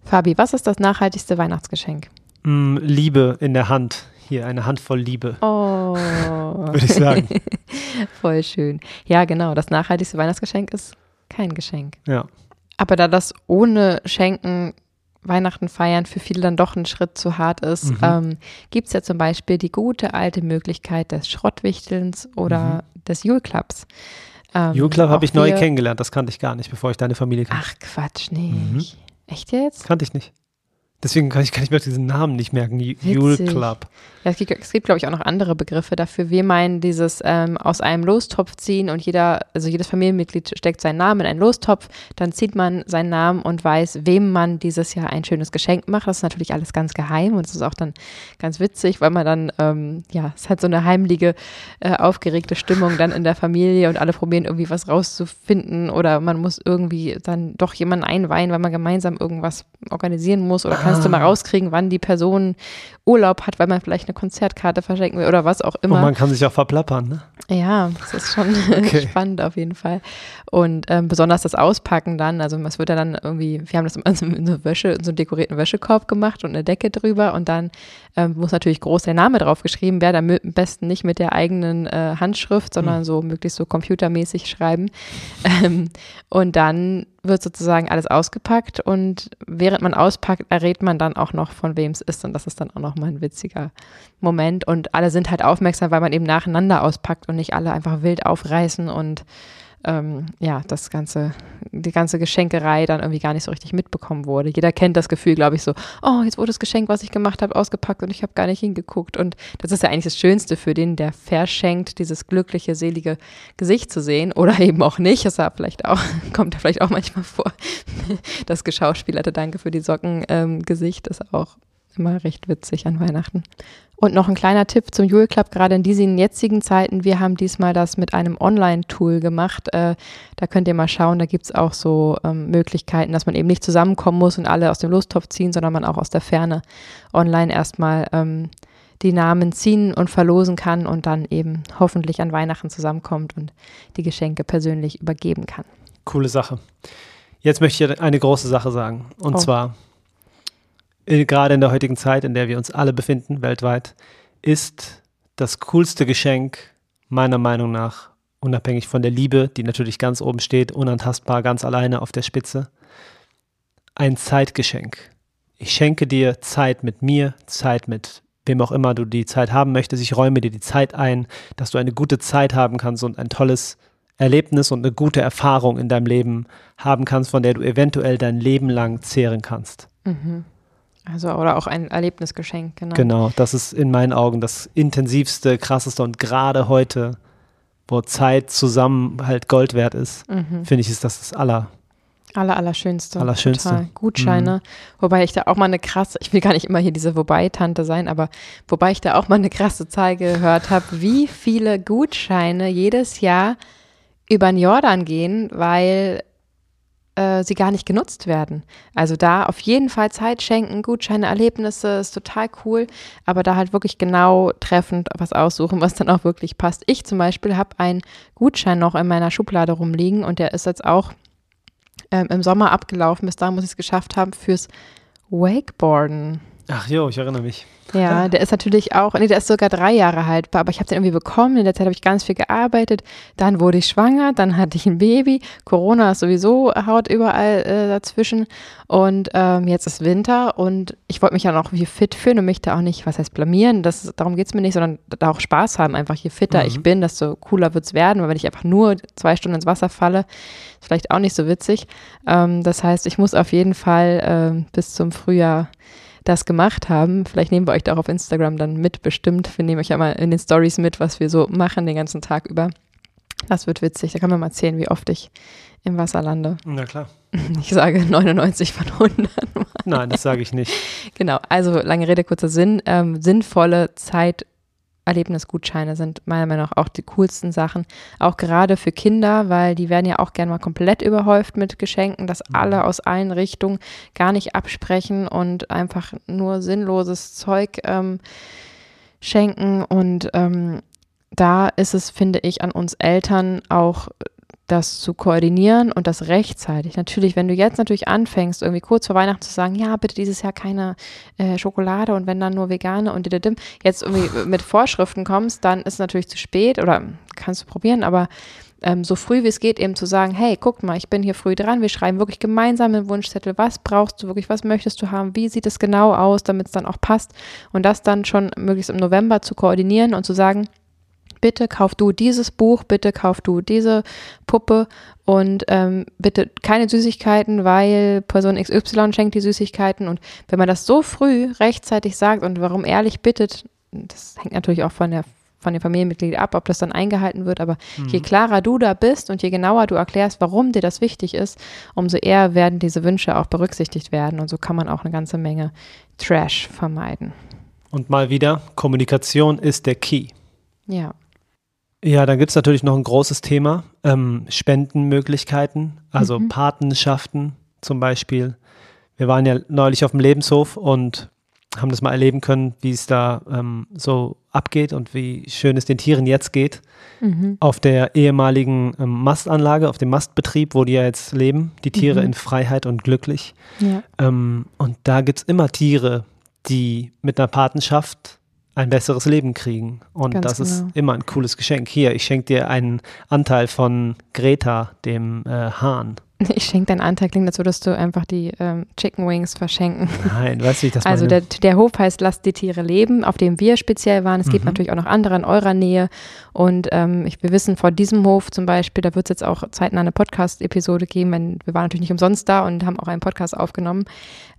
Fabi, was ist das nachhaltigste Weihnachtsgeschenk? Mm, Liebe in der Hand. Hier eine Handvoll Liebe, Oh. würde ich sagen. Voll schön. Ja, genau. Das nachhaltigste Weihnachtsgeschenk ist kein Geschenk. Ja. Aber da das ohne Schenken Weihnachten feiern für viele dann doch ein Schritt zu hart ist, Mhm. ähm, gibt es ja zum Beispiel die gute alte Möglichkeit des Schrottwichtelns oder des Jule-Clubs. Ähm, Jule Club auch habe ich neu kennengelernt, das kannte ich gar nicht, bevor ich deine Familie kannte. Ach Quatsch, nicht. Echt jetzt? Kannte ich nicht. Deswegen kann ich, kann ich mir diesen Namen nicht merken. Witzig. Club. Ja, es gibt, es gibt glaube ich, auch noch andere Begriffe dafür. Wir meinen dieses ähm, aus einem Lostopf ziehen und jeder, also jedes Familienmitglied steckt seinen Namen in einen Lostopf, dann zieht man seinen Namen und weiß, wem man dieses Jahr ein schönes Geschenk macht. Das ist natürlich alles ganz geheim und es ist auch dann ganz witzig, weil man dann, ähm, ja, es hat so eine heimliche, äh, aufgeregte Stimmung dann in der Familie und alle probieren irgendwie was rauszufinden oder man muss irgendwie dann doch jemanden einweihen, weil man gemeinsam irgendwas organisieren muss oder kannst du mal rauskriegen, wann die Person Urlaub hat, weil man vielleicht eine Konzertkarte verschenken will oder was auch Und immer. man kann sich auch verplappern, ne? Ja, das ist schon Okay. spannend auf jeden Fall. Und ähm, besonders das Auspacken dann, also es wird ja dann irgendwie, wir haben das immer so in so Wäsche, in so einen dekorierten Wäschekorb gemacht und eine Decke drüber und dann ähm, muss natürlich groß der Name drauf geschrieben werden, am besten nicht mit der eigenen äh, Handschrift, sondern so möglichst so computermäßig schreiben. Ähm, und dann wird sozusagen alles ausgepackt und während man auspackt, errät man dann auch noch, von wem es ist. Und das ist dann auch noch mal ein witziger Moment. Und alle sind halt aufmerksam, weil man eben nacheinander auspackt und nicht alle einfach wild aufreißen und ähm, ja, das ganze, die ganze Geschenkerei dann irgendwie gar nicht so richtig mitbekommen wurde. Jeder kennt das Gefühl, glaube ich, so, oh, jetzt wurde das Geschenk, was ich gemacht habe, ausgepackt und ich habe gar nicht hingeguckt. Und das ist ja eigentlich das Schönste für den, der verschenkt, dieses glückliche, selige Gesicht zu sehen oder eben auch nicht. Das vielleicht auch, kommt ja vielleicht auch manchmal vor. Das geschauspielerte Danke für die Socken ähm, Gesicht ist auch immer recht witzig an Weihnachten. Und noch ein kleiner Tipp zum Jule Club, gerade in diesen jetzigen Zeiten. Wir haben diesmal das mit einem Online-Tool gemacht. Äh, da könnt ihr mal schauen, da gibt es auch so ähm, Möglichkeiten, dass man eben nicht zusammenkommen muss und alle aus dem Lostopf ziehen, sondern man auch aus der Ferne online erstmal ähm, die Namen ziehen und verlosen kann und dann eben hoffentlich an Weihnachten zusammenkommt und die Geschenke persönlich übergeben kann. Coole Sache. Jetzt möchte ich eine große Sache sagen. Und Oh. zwar, gerade in der heutigen Zeit, in der wir uns alle befinden, weltweit, ist das coolste Geschenk meiner Meinung nach, unabhängig von der Liebe, die natürlich ganz oben steht, unantastbar, ganz alleine auf der Spitze, ein Zeitgeschenk. Ich schenke dir Zeit mit mir, Zeit mit wem auch immer du die Zeit haben möchtest. Ich räume dir die Zeit ein, dass du eine gute Zeit haben kannst und ein tolles Erlebnis und eine gute Erfahrung in deinem Leben haben kannst, von der du eventuell dein Leben lang zehren kannst. Mhm. Also, oder auch ein Erlebnisgeschenk, genau. Genau, das ist in meinen Augen das intensivste, krasseste und gerade heute, wo Zeit zusammen halt Gold wert ist, Mhm. finde ich, ist das das aller, Aller, allerschönste. Allerschönste. Total. Gutscheine. Wobei ich da auch mal eine krasse, ich will gar nicht immer hier diese Wobei-Tante sein, aber wobei ich da auch mal eine krasse Zahl gehört habe, wie viele Gutscheine jedes Jahr über den Jordan gehen, weil äh, sie gar nicht genutzt werden. Also da auf jeden Fall Zeit schenken, Gutscheine, Erlebnisse ist total cool, aber da halt wirklich genau treffend was aussuchen, was dann auch wirklich passt. Ich zum Beispiel habe einen Gutschein noch in meiner Schublade rumliegen und der ist jetzt auch ähm, im Sommer abgelaufen. Bis dahin muss ich es geschafft haben fürs Wakeboarden. Ach jo, ich erinnere mich. Ja, der ist natürlich auch, nee, der ist sogar drei Jahre haltbar, aber ich habe den irgendwie bekommen. In der Zeit habe ich ganz viel gearbeitet. Dann wurde ich schwanger, dann hatte ich ein Baby. Corona ist sowieso haut überall äh, dazwischen. Und ähm, jetzt ist Winter und ich wollte mich ja noch wie fit fühlen und mich da auch nicht, was heißt blamieren, das, darum geht es mir nicht, sondern da auch Spaß haben. Einfach je fitter mhm. ich bin, desto cooler wird es werden. Weil wenn ich einfach nur zwei Stunden ins Wasser falle, ist vielleicht auch nicht so witzig. Ähm, das heißt, ich muss auf jeden Fall äh, bis zum Frühjahr das gemacht haben. Vielleicht nehmen wir euch da auch auf Instagram dann mit, bestimmt. Wir nehmen euch ja mal in den Stories mit, was wir so machen den ganzen Tag über. Das wird witzig. Da kann man mal erzählen, wie oft ich im Wasser lande. Na klar. Ich sage 99 von 100. Nein, das sage ich nicht. Genau, also lange Rede, kurzer Sinn. Ähm, sinnvolle Zeit Erlebnisgutscheine sind meiner Meinung nach auch die coolsten Sachen. Auch gerade für Kinder, weil die werden ja auch gerne mal komplett überhäuft mit Geschenken, dass mhm. alle aus allen Richtungen gar nicht absprechen und einfach nur sinnloses Zeug ähm, schenken. Und ähm, da ist es, finde ich, an uns Eltern auch das zu koordinieren und das rechtzeitig. Natürlich, wenn du jetzt natürlich anfängst, irgendwie kurz vor Weihnachten zu sagen, ja, bitte dieses Jahr keine äh, Schokolade und wenn dann nur vegane und dididim, jetzt irgendwie mit Vorschriften kommst, dann ist es natürlich zu spät oder kannst du probieren, aber ähm, so früh wie es geht eben zu sagen, hey, guck mal, ich bin hier früh dran, wir schreiben wirklich gemeinsam einen Wunschzettel, was brauchst du wirklich, was möchtest du haben, wie sieht es genau aus, damit es dann auch passt? Und das dann schon möglichst im November zu koordinieren und zu sagen, bitte kauf du dieses Buch, bitte kauf du diese Puppe und ähm, bitte keine Süßigkeiten, weil Person XY schenkt die Süßigkeiten. Und wenn man das so früh rechtzeitig sagt und warum ehrlich bittet, das hängt natürlich auch von der von den Familienmitgliedern ab, ob das dann eingehalten wird. Aber mhm. je klarer du da bist und je genauer du erklärst, warum dir das wichtig ist, umso eher werden diese Wünsche auch berücksichtigt werden. Und so kann man auch eine ganze Menge Trash vermeiden. Und mal wieder, Kommunikation ist der Key. Ja. Ja, dann gibt es natürlich noch ein großes Thema, ähm, Spendenmöglichkeiten, also mhm. Patenschaften zum Beispiel. Wir waren ja neulich auf dem Lebenshof und haben das mal erleben können, wie es da ähm, so abgeht und wie schön es den Tieren jetzt geht. Mhm. Auf der ehemaligen ähm, Mastanlage, auf dem Mastbetrieb, wo die ja jetzt leben, die Tiere mhm. in Freiheit und glücklich. Ja. Ähm, und da gibt es immer Tiere, die mit einer Patenschaft ein besseres Leben kriegen. Und Ganz das genau. ist immer ein cooles Geschenk. Hier, ich schenke dir einen Anteil von Greta, dem äh, Hahn. Ich schenke deinen Anteil, klingt dazu, dass du einfach die ähm, Chicken Wings verschenken. Nein, weißt du, ich das Also der, der, Hof heißt Lasst die Tiere leben, auf dem wir speziell waren. Es mhm. gibt natürlich auch noch andere in eurer Nähe. Und ähm, ich, wir wissen vor diesem Hof zum Beispiel, da wird es jetzt auch zeitnah eine Podcast-Episode geben, wenn wir waren natürlich nicht umsonst da und haben auch einen Podcast aufgenommen.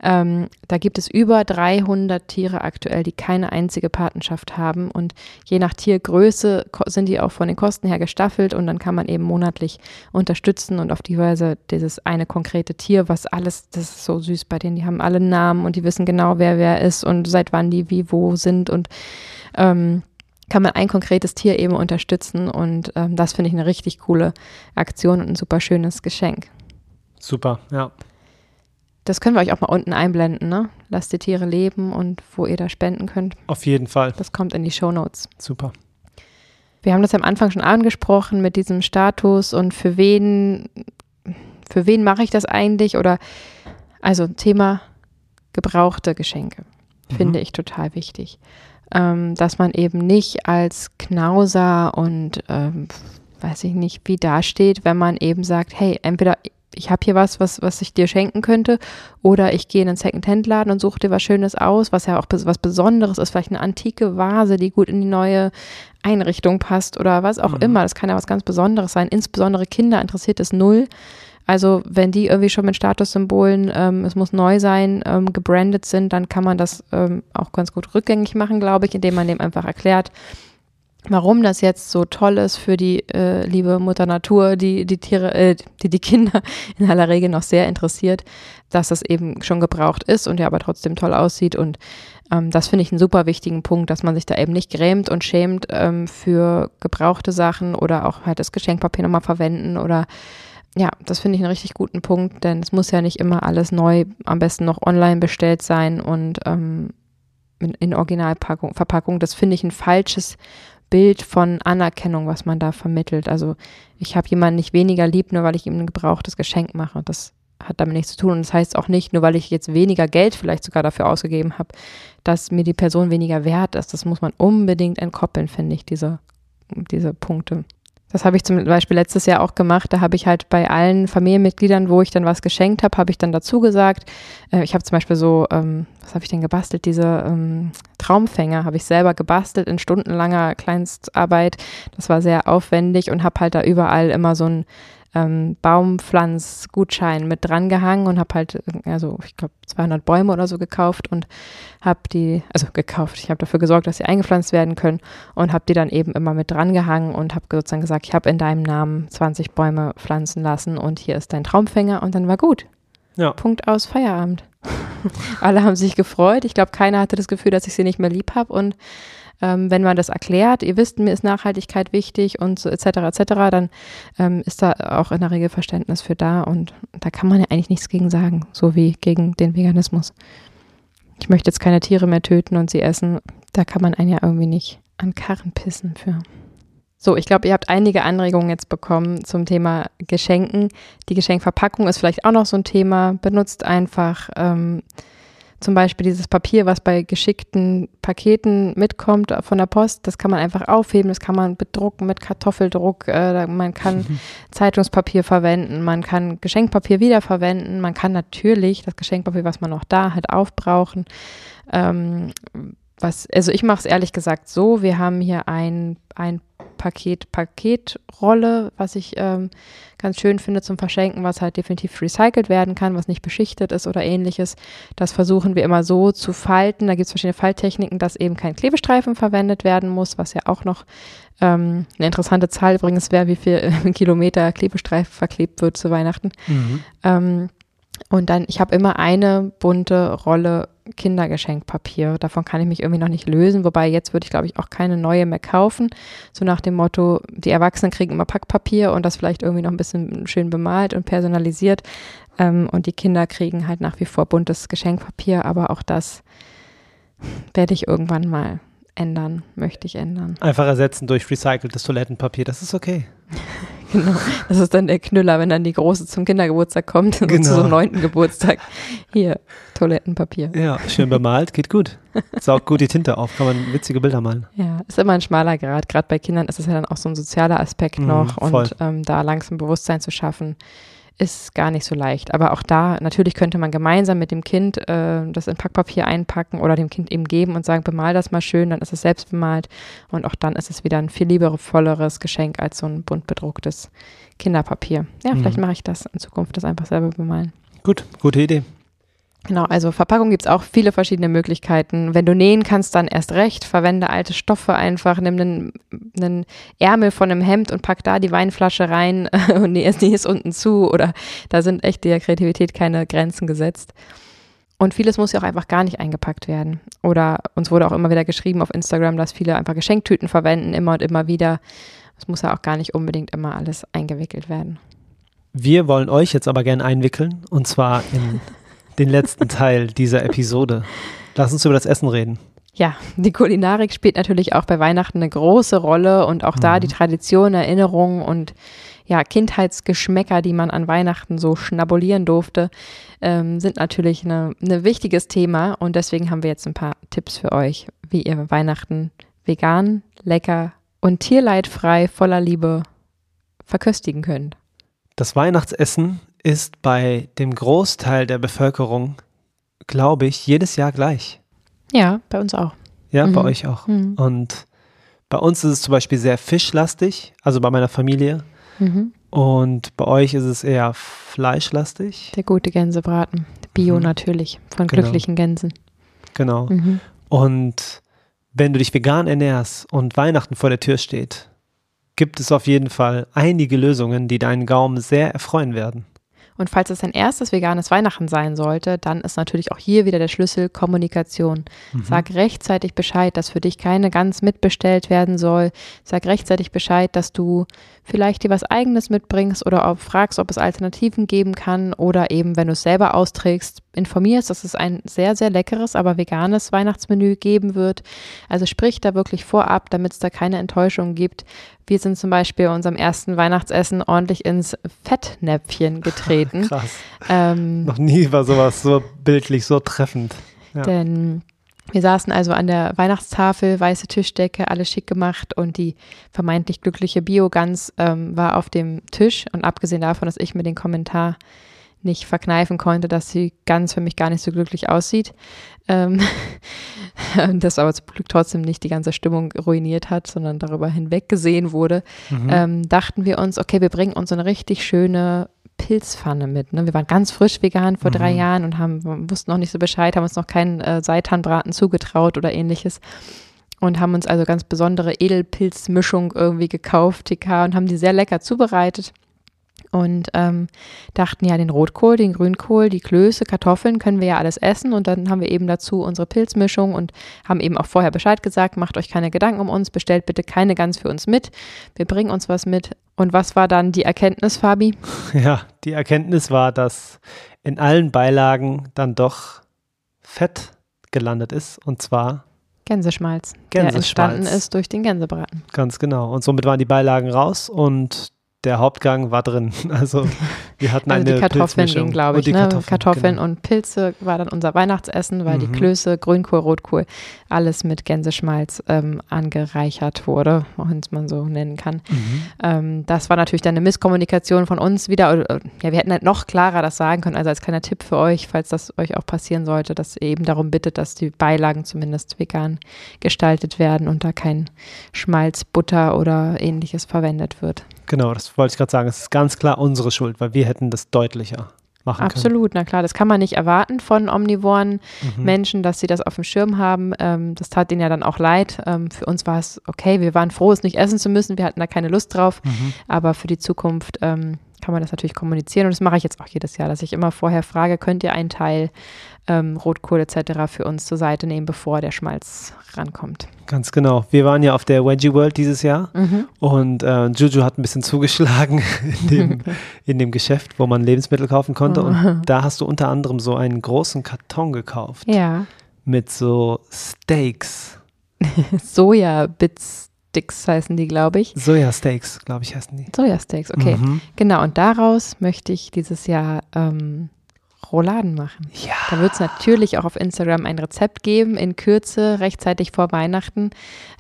Ähm, da gibt es über 300 Tiere aktuell, die keine einzige Patenschaft haben. Und je nach Tiergröße sind die auch von den Kosten her gestaffelt und dann kann man eben monatlich unterstützen und auf die Weise dieses eine konkrete Tier, was alles, das ist so süß bei denen, die haben alle Namen und die wissen genau, wer wer ist und seit wann die wie wo sind und ähm, kann man ein konkretes Tier eben unterstützen und ähm, das finde ich eine richtig coole Aktion und ein super schönes Geschenk. Super, ja. Das können wir euch auch mal unten einblenden, ne? Lasst die Tiere leben und wo ihr da spenden könnt. Auf jeden Fall. Das kommt in die Show Notes. Super. Wir haben das am Anfang schon angesprochen mit diesem Status und für wen für wen mache ich das eigentlich? Oder also Thema gebrauchte Geschenke mhm. finde ich total wichtig. Ähm, dass man eben nicht als Knauser und ähm, weiß ich nicht, wie dasteht, wenn man eben sagt, hey, entweder ich habe hier was, was, was ich dir schenken könnte, oder ich gehe in einen Second-Hand-Laden und suche dir was Schönes aus, was ja auch was Besonderes ist, vielleicht eine antike Vase, die gut in die neue Einrichtung passt oder was auch mhm. immer. Das kann ja was ganz Besonderes sein. Insbesondere Kinder interessiert es null, also wenn die irgendwie schon mit Statussymbolen, ähm, es muss neu sein, ähm, gebrandet sind, dann kann man das ähm, auch ganz gut rückgängig machen, glaube ich, indem man dem einfach erklärt, warum das jetzt so toll ist für die äh, liebe Mutter Natur, die die Tiere, äh, die die Kinder in aller Regel noch sehr interessiert, dass das eben schon gebraucht ist und ja aber trotzdem toll aussieht. Und ähm, das finde ich einen super wichtigen Punkt, dass man sich da eben nicht grämt und schämt ähm, für gebrauchte Sachen oder auch halt das Geschenkpapier nochmal verwenden oder ja, das finde ich einen richtig guten Punkt, denn es muss ja nicht immer alles neu, am besten noch online bestellt sein und ähm, in, in Originalverpackung. Das finde ich ein falsches Bild von Anerkennung, was man da vermittelt. Also ich habe jemanden nicht weniger lieb, nur weil ich ihm ein gebrauchtes Geschenk mache. Das hat damit nichts zu tun. Und das heißt auch nicht, nur weil ich jetzt weniger Geld vielleicht sogar dafür ausgegeben habe, dass mir die Person weniger wert ist. Das muss man unbedingt entkoppeln, finde ich, diese, diese Punkte. Das habe ich zum Beispiel letztes Jahr auch gemacht. Da habe ich halt bei allen Familienmitgliedern, wo ich dann was geschenkt habe, habe ich dann dazu gesagt. Äh, ich habe zum Beispiel so, ähm, was habe ich denn gebastelt? Diese ähm, Traumfänger habe ich selber gebastelt in stundenlanger Kleinstarbeit. Das war sehr aufwendig und habe halt da überall immer so ein ähm, Baumpflanzgutschein mit dran gehangen und habe halt, also ich glaube 200 Bäume oder so gekauft und habe die, also gekauft, ich habe dafür gesorgt, dass sie eingepflanzt werden können und habe die dann eben immer mit dran gehangen und habe sozusagen gesagt, ich habe in deinem Namen 20 Bäume pflanzen lassen und hier ist dein Traumfänger und dann war gut. Ja. Punkt aus Feierabend. Alle haben sich gefreut. Ich glaube, keiner hatte das Gefühl, dass ich sie nicht mehr lieb habe und ähm, wenn man das erklärt, ihr wisst, mir ist Nachhaltigkeit wichtig und so etc. etc., dann ähm, ist da auch in der Regel Verständnis für da und da kann man ja eigentlich nichts gegen sagen, so wie gegen den Veganismus. Ich möchte jetzt keine Tiere mehr töten und sie essen. Da kann man einen ja irgendwie nicht an Karren pissen für. So, ich glaube, ihr habt einige Anregungen jetzt bekommen zum Thema Geschenken. Die Geschenkverpackung ist vielleicht auch noch so ein Thema. Benutzt einfach ähm, zum Beispiel dieses Papier, was bei geschickten Paketen mitkommt von der Post, das kann man einfach aufheben, das kann man bedrucken mit Kartoffeldruck, äh, man kann Zeitungspapier verwenden, man kann Geschenkpapier wiederverwenden, man kann natürlich das Geschenkpapier, was man noch da hat, aufbrauchen. Ähm, was, also ich mache es ehrlich gesagt so, wir haben hier ein, ein Paket, Paketrolle, was ich ähm, ganz schön finde zum Verschenken, was halt definitiv recycelt werden kann, was nicht beschichtet ist oder ähnliches. Das versuchen wir immer so zu falten. Da gibt es verschiedene Falttechniken, dass eben kein Klebestreifen verwendet werden muss, was ja auch noch ähm, eine interessante Zahl übrigens wäre, wie viel Kilometer Klebestreifen verklebt wird zu Weihnachten. Mhm. Ähm, und dann, ich habe immer eine bunte Rolle Kindergeschenkpapier. Davon kann ich mich irgendwie noch nicht lösen. Wobei jetzt würde ich, glaube ich, auch keine neue mehr kaufen. So nach dem Motto, die Erwachsenen kriegen immer Packpapier und das vielleicht irgendwie noch ein bisschen schön bemalt und personalisiert. Ähm, und die Kinder kriegen halt nach wie vor buntes Geschenkpapier. Aber auch das werde ich irgendwann mal ändern, möchte ich ändern. Einfach ersetzen durch recyceltes Toilettenpapier, das ist okay. genau, das ist dann der Knüller, wenn dann die Große zum Kindergeburtstag kommt, genau. zu so neunten Geburtstag. Hier, Toilettenpapier. Ja, schön bemalt, geht gut. Saugt gut die Tinte auf, kann man witzige Bilder malen. Ja, ist immer ein schmaler Grad. Gerade bei Kindern ist es ja dann auch so ein sozialer Aspekt mhm, noch und ähm, da langsam Bewusstsein zu schaffen ist gar nicht so leicht. Aber auch da, natürlich könnte man gemeinsam mit dem Kind äh, das in Packpapier einpacken oder dem Kind eben geben und sagen, bemal das mal schön, dann ist es selbst bemalt. Und auch dann ist es wieder ein viel liebevolleres Geschenk als so ein bunt bedrucktes Kinderpapier. Ja, mhm. vielleicht mache ich das in Zukunft, das einfach selber bemalen. Gut, gute Idee. Genau, also Verpackung gibt es auch viele verschiedene Möglichkeiten. Wenn du nähen kannst, dann erst recht. Verwende alte Stoffe einfach, nimm einen, einen Ärmel von einem Hemd und pack da die Weinflasche rein und nähe es unten zu. Oder da sind echt der Kreativität keine Grenzen gesetzt. Und vieles muss ja auch einfach gar nicht eingepackt werden. Oder uns wurde auch immer wieder geschrieben auf Instagram, dass viele einfach Geschenktüten verwenden, immer und immer wieder. Es muss ja auch gar nicht unbedingt immer alles eingewickelt werden. Wir wollen euch jetzt aber gerne einwickeln und zwar in den letzten Teil dieser Episode. Lass uns über das Essen reden. Ja, die Kulinarik spielt natürlich auch bei Weihnachten eine große Rolle und auch mhm. da die Tradition, Erinnerungen und ja, Kindheitsgeschmäcker, die man an Weihnachten so schnabulieren durfte, ähm, sind natürlich ein ne wichtiges Thema und deswegen haben wir jetzt ein paar Tipps für euch, wie ihr Weihnachten vegan, lecker und tierleidfrei voller Liebe verköstigen könnt. Das Weihnachtsessen ist bei dem Großteil der Bevölkerung, glaube ich, jedes Jahr gleich. Ja, bei uns auch. Ja, mhm. bei euch auch. Mhm. Und bei uns ist es zum Beispiel sehr fischlastig, also bei meiner Familie. Mhm. Und bei euch ist es eher fleischlastig. Der gute Gänsebraten. Bio mhm. natürlich, von genau. glücklichen Gänsen. Genau. Mhm. Und Wenn du dich vegan ernährst und Weihnachten vor der Tür steht, gibt es auf jeden Fall einige Lösungen, die deinen Gaumen sehr erfreuen werden. Und falls es dein erstes veganes Weihnachten sein sollte, dann ist natürlich auch hier wieder der Schlüssel Kommunikation. Mhm. Sag rechtzeitig Bescheid, dass für dich keine Gans mitbestellt werden soll. Sag rechtzeitig Bescheid, dass du vielleicht dir was eigenes mitbringst oder ob, fragst, ob es Alternativen geben kann oder eben, wenn du es selber austrägst, informierst, dass es ein sehr, sehr leckeres, aber veganes Weihnachtsmenü geben wird. Also sprich da wirklich vorab, damit es da keine Enttäuschung gibt. Wir sind zum Beispiel unserem ersten Weihnachtsessen ordentlich ins Fettnäpfchen getreten. Krass. Ähm, Noch nie war sowas so bildlich, so treffend. Ja. Denn wir saßen also an der Weihnachtstafel, weiße Tischdecke, alles schick gemacht und die vermeintlich glückliche Biogans ähm, war auf dem Tisch. Und abgesehen davon, dass ich mir den Kommentar nicht verkneifen konnte, dass sie ganz für mich gar nicht so glücklich aussieht. Ähm, das aber zum Glück trotzdem nicht die ganze Stimmung ruiniert hat, sondern darüber hinweggesehen wurde, mhm. ähm, dachten wir uns, okay, wir bringen uns so eine richtig schöne Pilzpfanne mit. Ne? Wir waren ganz frisch vegan vor mhm. drei Jahren und haben, wussten noch nicht so Bescheid, haben uns noch keinen äh, Seitanbraten zugetraut oder ähnliches. Und haben uns also ganz besondere Edelpilzmischung irgendwie gekauft, TK, und haben die sehr lecker zubereitet und ähm, dachten ja, den Rotkohl, den Grünkohl, die Klöße, Kartoffeln können wir ja alles essen und dann haben wir eben dazu unsere Pilzmischung und haben eben auch vorher Bescheid gesagt, macht euch keine Gedanken um uns, bestellt bitte keine Gans für uns mit, wir bringen uns was mit. Und was war dann die Erkenntnis, Fabi? Ja, die Erkenntnis war, dass in allen Beilagen dann doch Fett gelandet ist und zwar Gänseschmalz, Gänseschmalz, der entstanden ist durch den Gänsebraten. Ganz genau. Und somit waren die Beilagen raus und der Hauptgang war drin. Also wir hatten also eine die Kartoffeln ging, glaube ich. Ne? Kartoffeln, Kartoffeln genau. und Pilze war dann unser Weihnachtsessen, weil mhm. die Klöße, Grünkohl, Rotkohl, alles mit Gänseschmalz ähm, angereichert wurde, wenn es man so nennen kann. Mhm. Ähm, das war natürlich dann eine Misskommunikation von uns wieder. Ja, wir hätten halt noch klarer das sagen können. Also als kleiner Tipp für euch, falls das euch auch passieren sollte, dass ihr eben darum bittet, dass die Beilagen zumindest vegan gestaltet werden und da kein Schmalz, Butter oder ähnliches verwendet wird. Genau, das wollte ich gerade sagen. Es ist ganz klar unsere Schuld, weil wir hätten das deutlicher machen Absolut, können. Absolut, na klar. Das kann man nicht erwarten von omnivoren mhm. Menschen, dass sie das auf dem Schirm haben. Ähm, das tat ihnen ja dann auch leid. Ähm, für uns war es okay. Wir waren froh, es nicht essen zu müssen. Wir hatten da keine Lust drauf. Mhm. Aber für die Zukunft ähm, kann man das natürlich kommunizieren. Und das mache ich jetzt auch jedes Jahr, dass ich immer vorher frage, könnt ihr einen Teil ähm, Rotkohl etc. für uns zur Seite nehmen, bevor der Schmalz rankommt. Ganz genau. Wir waren ja auf der Veggie World dieses Jahr mhm. und äh, Juju hat ein bisschen zugeschlagen in dem, in dem Geschäft, wo man Lebensmittel kaufen konnte. Und oh. da hast du unter anderem so einen großen Karton gekauft. Ja. Mit so Steaks. Soja-Bits. Sticks heißen die, glaube ich. Sojasteaks, glaube ich, heißen die. Sojasteaks, okay. Mhm. Genau, und daraus möchte ich dieses Jahr ähm, Rouladen machen. Ja. Da wird es natürlich auch auf Instagram ein Rezept geben, in Kürze, rechtzeitig vor Weihnachten.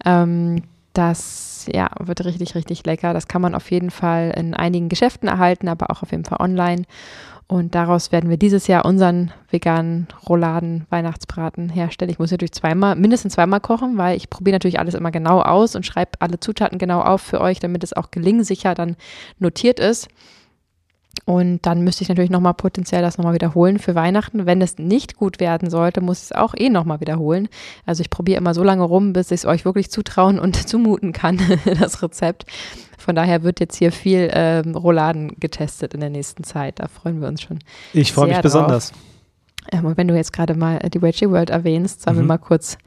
Ähm, das ja, wird richtig, richtig lecker. Das kann man auf jeden Fall in einigen Geschäften erhalten, aber auch auf jeden Fall online. Und daraus werden wir dieses Jahr unseren veganen Rouladen Weihnachtsbraten herstellen. Ich muss natürlich zweimal, mindestens zweimal kochen, weil ich probiere natürlich alles immer genau aus und schreibe alle Zutaten genau auf für euch, damit es auch gelingsicher dann notiert ist. Und dann müsste ich natürlich nochmal potenziell das nochmal wiederholen für Weihnachten. Wenn es nicht gut werden sollte, muss ich es auch eh nochmal wiederholen. Also ich probiere immer so lange rum, bis ich es euch wirklich zutrauen und zumuten kann, das Rezept. Von daher wird jetzt hier viel ähm, Rouladen getestet in der nächsten Zeit. Da freuen wir uns schon. Ich freue mich drauf. besonders. Ähm, und wenn du jetzt gerade mal die Veggie World erwähnst, sollen mhm. wir mal kurz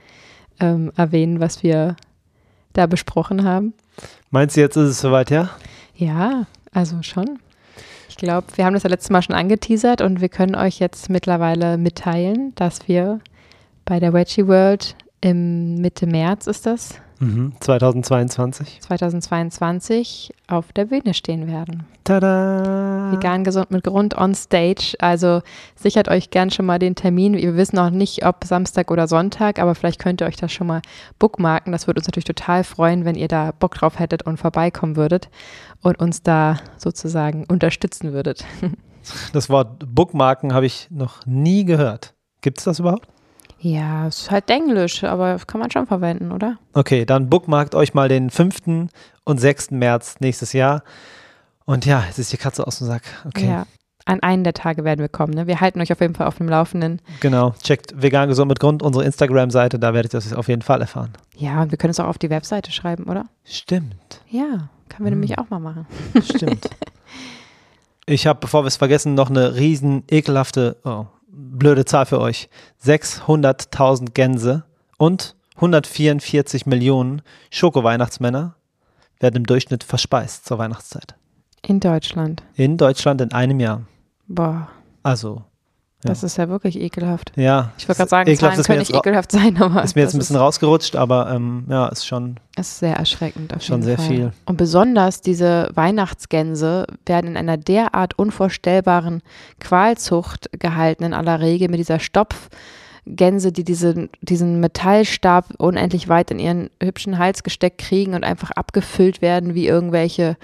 ähm, erwähnen, was wir da besprochen haben. Meinst du, jetzt ist es soweit, ja? Ja, also schon glaube, wir haben das ja letztes Mal schon angeteasert und wir können euch jetzt mittlerweile mitteilen, dass wir bei der Wedgie World im Mitte März ist das. Mhm, 2022. 2022 auf der Bühne stehen werden. Tada! Vegan gesund mit Grund on Stage. Also sichert euch gern schon mal den Termin. Wir wissen noch nicht, ob Samstag oder Sonntag, aber vielleicht könnt ihr euch das schon mal bookmarken. Das würde uns natürlich total freuen, wenn ihr da Bock drauf hättet und vorbeikommen würdet und uns da sozusagen unterstützen würdet. Das Wort Bookmarken habe ich noch nie gehört. Gibt es das überhaupt? Ja, es ist halt Englisch, aber kann man schon verwenden, oder? Okay, dann bookmarkt euch mal den 5. und 6. März nächstes Jahr. Und ja, jetzt ist die Katze aus dem Sack. Okay. Ja. an einen der Tage werden wir kommen. Ne? Wir halten euch auf jeden Fall auf dem Laufenden. Genau. Checkt vegan gesund mit Grund unsere Instagram-Seite, da werdet ihr das auf jeden Fall erfahren. Ja, und wir können es auch auf die Webseite schreiben, oder? Stimmt. Ja, können wir nämlich auch mal machen. Stimmt. Ich habe, bevor wir es vergessen, noch eine riesen ekelhafte, oh, blöde Zahl für euch. 600.000 Gänse und 144 Millionen Schoko-Weihnachtsmänner werden im Durchschnitt verspeist zur Weihnachtszeit. In Deutschland. In Deutschland in einem Jahr. Boah, Also, das ist ja wirklich ekelhaft. ja. Ich wollte gerade sagen, ekelhaft Zahlen können nicht ekelhaft sein, aber Ist mir jetzt ein bisschen rausgerutscht, aber ähm, ja, ist schon. Es ist sehr erschreckend auf Schon sehr Fall. viel. Und besonders diese Weihnachtsgänse werden in einer derart unvorstellbaren Qualzucht gehalten in aller Regel mit dieser Stopfgänse, die diesen, diesen Metallstab unendlich weit in ihren hübschen Hals gesteckt kriegen und einfach abgefüllt werden wie irgendwelche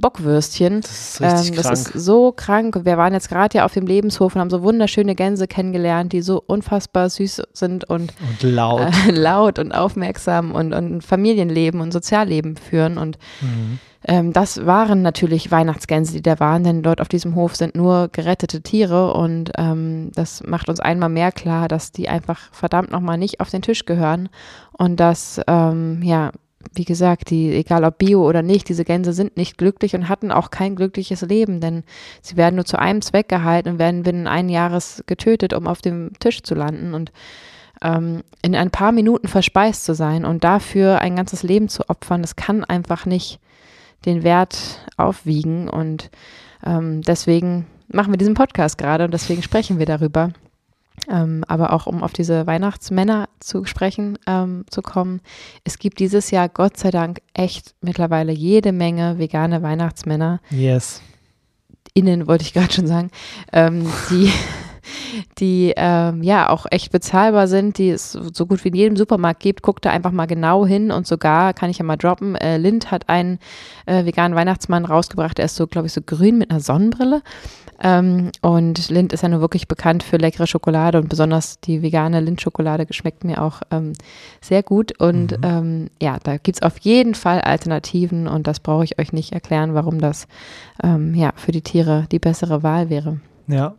Bockwürstchen. Das ist richtig Ähm, das krank. ist so krank. Wir waren jetzt gerade ja auf dem Lebenshof und haben so wunderschöne Gänse kennengelernt, die so unfassbar süß sind und und laut. äh, laut und aufmerksam und, und Familienleben und Sozialleben führen. Und Mhm. ähm, das waren natürlich Weihnachtsgänse, die da waren, denn dort auf diesem Hof sind nur gerettete Tiere und ähm, das macht uns einmal mehr klar, dass die einfach verdammt nochmal nicht auf den Tisch gehören und dass, ähm, ja, wie gesagt, die, egal ob Bio oder nicht, diese Gänse sind nicht glücklich und hatten auch kein glückliches Leben, denn sie werden nur zu einem Zweck gehalten und werden binnen ein Jahres getötet, um auf dem Tisch zu landen und ähm, in ein paar Minuten verspeist zu sein und dafür ein ganzes Leben zu opfern, das kann einfach nicht den Wert aufwiegen und ähm, deswegen machen wir diesen Podcast gerade und deswegen sprechen wir darüber. Ähm, aber auch um auf diese Weihnachtsmänner zu sprechen ähm, zu kommen. Es gibt dieses Jahr Gott sei Dank echt mittlerweile jede Menge vegane Weihnachtsmänner, Yes. innen wollte ich gerade schon sagen, ähm, die, die ähm, ja auch echt bezahlbar sind, die es so gut wie in jedem Supermarkt gibt. Guckt da einfach mal genau hin und sogar, kann ich ja mal droppen, äh, Lind hat einen äh, veganen Weihnachtsmann rausgebracht, der ist so, glaube ich, so grün mit einer Sonnenbrille. Ähm, und Lind ist ja nur wirklich bekannt für leckere Schokolade und besonders die vegane Lind-Schokolade schmeckt mir auch ähm, sehr gut. Und Mhm. ähm, ja, da gibt es auf jeden Fall Alternativen und das brauche ich euch nicht erklären, warum das ähm, ja für die Tiere die bessere Wahl wäre. Ja.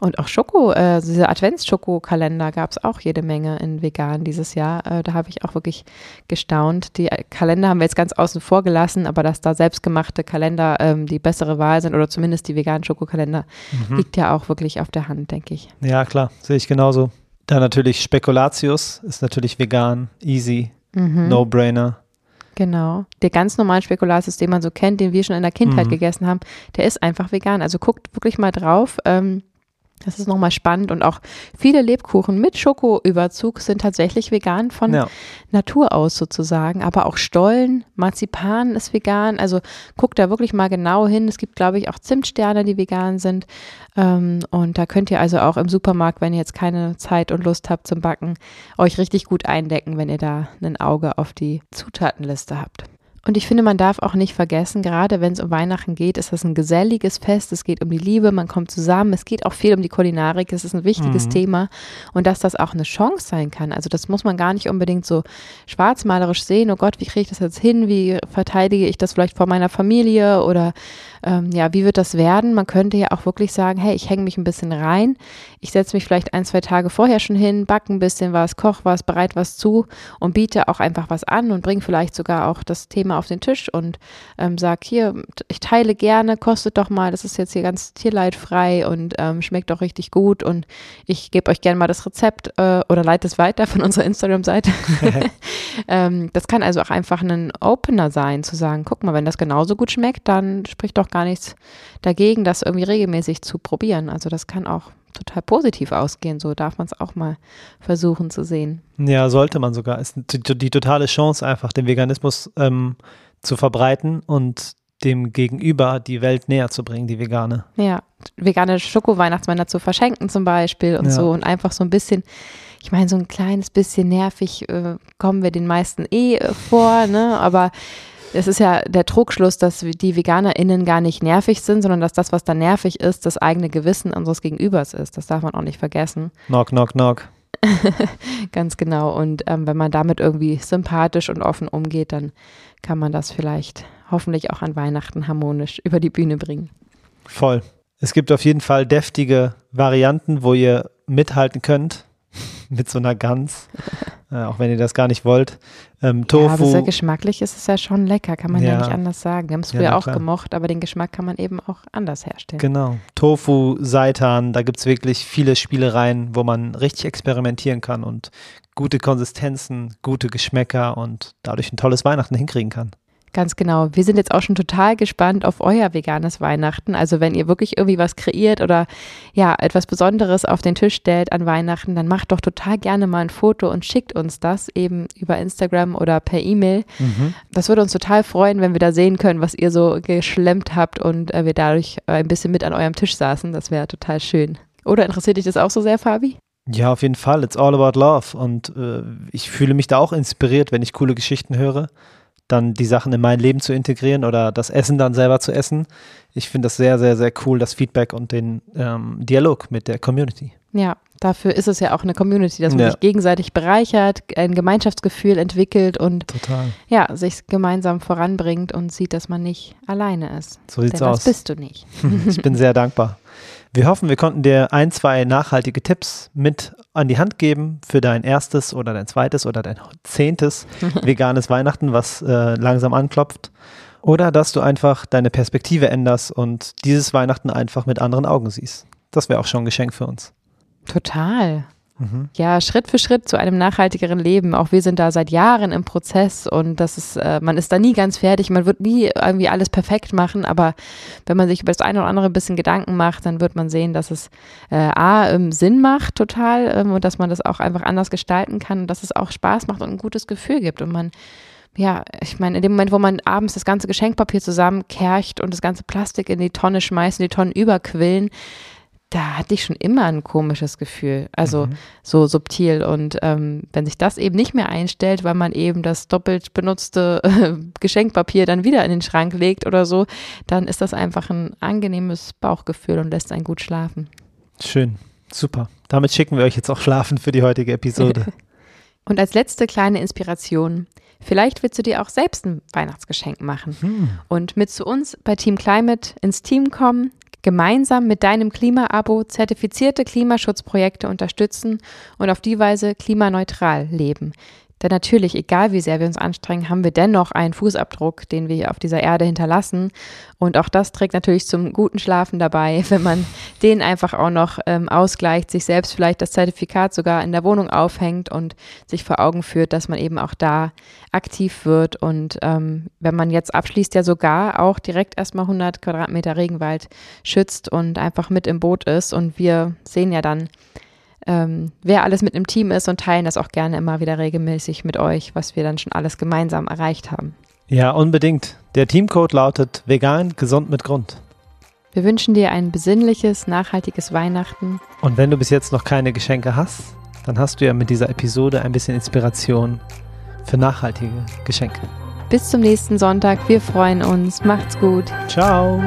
Und auch Schoko, äh, diese Advents-Schoko-Kalender gab es auch jede Menge in vegan dieses Jahr. Äh, da habe ich auch wirklich gestaunt. Die äh, Kalender haben wir jetzt ganz außen vor gelassen, aber dass da selbstgemachte Kalender ähm, die bessere Wahl sind oder zumindest die veganen Schokokalender, Mhm. liegt ja auch wirklich auf der Hand, denke ich. Ja, klar, sehe ich genauso. Dann natürlich Spekulatius, ist natürlich vegan, easy, Mhm. no-brainer. Genau. Der ganz normale Spekulatius, den man so kennt, den wir schon in der Kindheit Mhm. gegessen haben, der ist einfach vegan. Also guckt wirklich mal drauf. Ähm, das ist nochmal spannend und auch viele Lebkuchen mit Schokoüberzug sind tatsächlich vegan von Ja. Natur aus sozusagen, aber auch Stollen, Marzipan ist vegan. Also guckt da wirklich mal genau hin. Es gibt, glaube ich, auch Zimtsterne, die vegan sind. Ähm, und da könnt ihr also auch im Supermarkt, wenn ihr jetzt keine Zeit und Lust habt zum Backen, euch richtig gut eindecken, wenn ihr da ein Auge auf die Zutatenliste habt. Und ich finde, man darf auch nicht vergessen, gerade wenn es um Weihnachten geht, ist das ein geselliges Fest. Es geht um die Liebe, man kommt zusammen. Es geht auch viel um die Kulinarik. Es ist ein wichtiges Mhm. Thema. Und dass das auch eine Chance sein kann. Also das muss man gar nicht unbedingt so schwarzmalerisch sehen. Oh Gott, wie kriege ich das jetzt hin? Wie verteidige ich das vielleicht vor meiner Familie? Oder ähm, ja, wie wird das werden? Man könnte ja auch wirklich sagen, hey, ich hänge mich ein bisschen rein. Ich setze mich vielleicht ein, zwei Tage vorher schon hin, backe ein bisschen was, koche was, bereite was zu und biete auch einfach was an und bringe vielleicht sogar auch das Thema auf den Tisch und ähm, sag hier, ich teile gerne, kostet doch mal, das ist jetzt hier ganz tierleidfrei und ähm, schmeckt doch richtig gut und ich gebe euch gerne mal das Rezept äh, oder leite es weiter von unserer Instagram-Seite. ähm, das kann also auch einfach ein Opener sein, zu sagen, guck mal, wenn das genauso gut schmeckt, dann spricht doch gar nichts dagegen, das irgendwie regelmäßig zu probieren. Also das kann auch total positiv ausgehen, so darf man es auch mal versuchen zu sehen. Ja, sollte man sogar. Ist die, die totale Chance einfach, den Veganismus ähm, zu verbreiten und dem Gegenüber die Welt näher zu bringen, die vegane. Ja, vegane Schoko-Weihnachtsmänner zu verschenken zum Beispiel und Ja. so und einfach so ein bisschen, ich meine, so ein kleines bisschen nervig äh, kommen wir den meisten eh äh, vor, ne, aber es ist ja der Trugschluss, dass die VeganerInnen gar nicht nervig sind, sondern dass das, was da nervig ist, das eigene Gewissen unseres Gegenübers ist. Das darf man auch nicht vergessen. Knock, knock, knock. Ganz genau. Und ähm, wenn man damit irgendwie sympathisch und offen umgeht, dann kann man das vielleicht hoffentlich auch an Weihnachten harmonisch über die Bühne bringen. Voll. Es gibt auf jeden Fall deftige Varianten, wo ihr mithalten könnt mit so einer Gans, äh, auch wenn ihr das gar nicht wollt. Ähm, Tofu. Ja, aber sehr geschmacklich ist es ja schon lecker, kann man ja, Ja. nicht anders sagen. Wir haben es Ja, früher na auch klar. gemocht, aber den Geschmack kann man eben auch anders herstellen. Genau. Tofu, Seitan, da gibt es wirklich viele Spielereien, wo man richtig experimentieren kann und gute Konsistenzen, gute Geschmäcker und dadurch ein tolles Weihnachten hinkriegen kann. Ganz genau. Wir sind jetzt auch schon total gespannt auf euer veganes Weihnachten. Also wenn ihr wirklich irgendwie was kreiert oder ja, etwas Besonderes auf den Tisch stellt an Weihnachten, dann macht doch total gerne mal ein Foto und schickt uns das eben über Instagram oder per E-Mail. Das würde uns total freuen, wenn wir da sehen können, was ihr so geschlemmt habt und äh, wir dadurch äh, ein bisschen mit an eurem Tisch saßen. Das wäre total schön. Oder interessiert dich das auch so sehr, Fabi? Ja, auf jeden Fall. It's all about love. Und äh, ich fühle mich da auch inspiriert, wenn ich coole Geschichten höre, dann die Sachen in mein Leben zu integrieren oder das Essen dann selber zu essen. Ich finde das sehr, sehr, sehr cool, das Feedback und den ähm, Dialog mit der Community. Ja, dafür ist es ja auch eine Community, dass man Ja. sich gegenseitig bereichert, ein Gemeinschaftsgefühl entwickelt und Total. ja, sich gemeinsam voranbringt und sieht, dass man nicht alleine ist. So sieht's Denn das aus. bist du nicht. Ich bin sehr dankbar. Wir hoffen, wir konnten dir ein, zwei nachhaltige Tipps mit an die Hand geben für dein erstes oder dein zweites oder dein zehntes veganes Weihnachten, was äh, langsam anklopft. Oder dass du einfach deine Perspektive änderst und dieses Weihnachten einfach mit anderen Augen siehst. Das wäre auch schon ein Geschenk für uns. Total. Mhm. Ja, Schritt für Schritt zu einem nachhaltigeren Leben. Auch wir sind da seit Jahren im Prozess und das ist, äh, man ist da nie ganz fertig. Man wird nie irgendwie alles perfekt machen, aber wenn man sich über das eine oder andere ein bisschen Gedanken macht, dann wird man sehen, dass es äh, A, ähm, Sinn macht total ähm, und dass man das auch einfach anders gestalten kann und dass es auch Spaß macht und ein gutes Gefühl gibt und man ja, ich meine, in dem Moment, wo man abends das ganze Geschenkpapier zusammenkercht und das ganze Plastik in die Tonne schmeißt und die Tonnen überquillen, da hatte ich schon immer ein komisches Gefühl. Also Mhm. so subtil. Und ähm, wenn sich das eben nicht mehr einstellt, weil man eben das doppelt benutzte äh, Geschenkpapier dann wieder in den Schrank legt oder so, dann ist das einfach ein angenehmes Bauchgefühl und lässt einen gut schlafen. Schön. Super. Damit schicken wir euch jetzt auch schlafen für die heutige Episode. Und als letzte kleine Inspiration, vielleicht willst du dir auch selbst ein Weihnachtsgeschenk machen Hm. und mit zu uns bei Team Climate ins Team kommen, gemeinsam mit deinem Klima-Abo zertifizierte Klimaschutzprojekte unterstützen und auf die Weise klimaneutral leben. Denn natürlich, egal wie sehr wir uns anstrengen, haben wir dennoch einen Fußabdruck, den wir hier auf dieser Erde hinterlassen. Und auch das trägt natürlich zum guten Schlafen dabei, wenn man den einfach auch noch ähm, ausgleicht, sich selbst vielleicht das Zertifikat sogar in der Wohnung aufhängt und sich vor Augen führt, dass man eben auch da aktiv wird. Und ähm, wenn man jetzt abschließt, ja sogar auch direkt erstmal 100 Quadratmeter Regenwald schützt und einfach mit im Boot ist. Und wir sehen ja dann, ähm, wer alles mit im Team ist und teilen das auch gerne immer wieder regelmäßig mit euch, was wir dann schon alles gemeinsam erreicht haben. Ja, unbedingt. Der Teamcode lautet vegan, gesund mit Grund. Wir wünschen dir ein besinnliches, nachhaltiges Weihnachten. Und wenn du bis jetzt noch keine Geschenke hast, dann hast du ja mit dieser Episode ein bisschen Inspiration für nachhaltige Geschenke. Bis zum nächsten Sonntag. Wir freuen uns. Macht's gut. Ciao!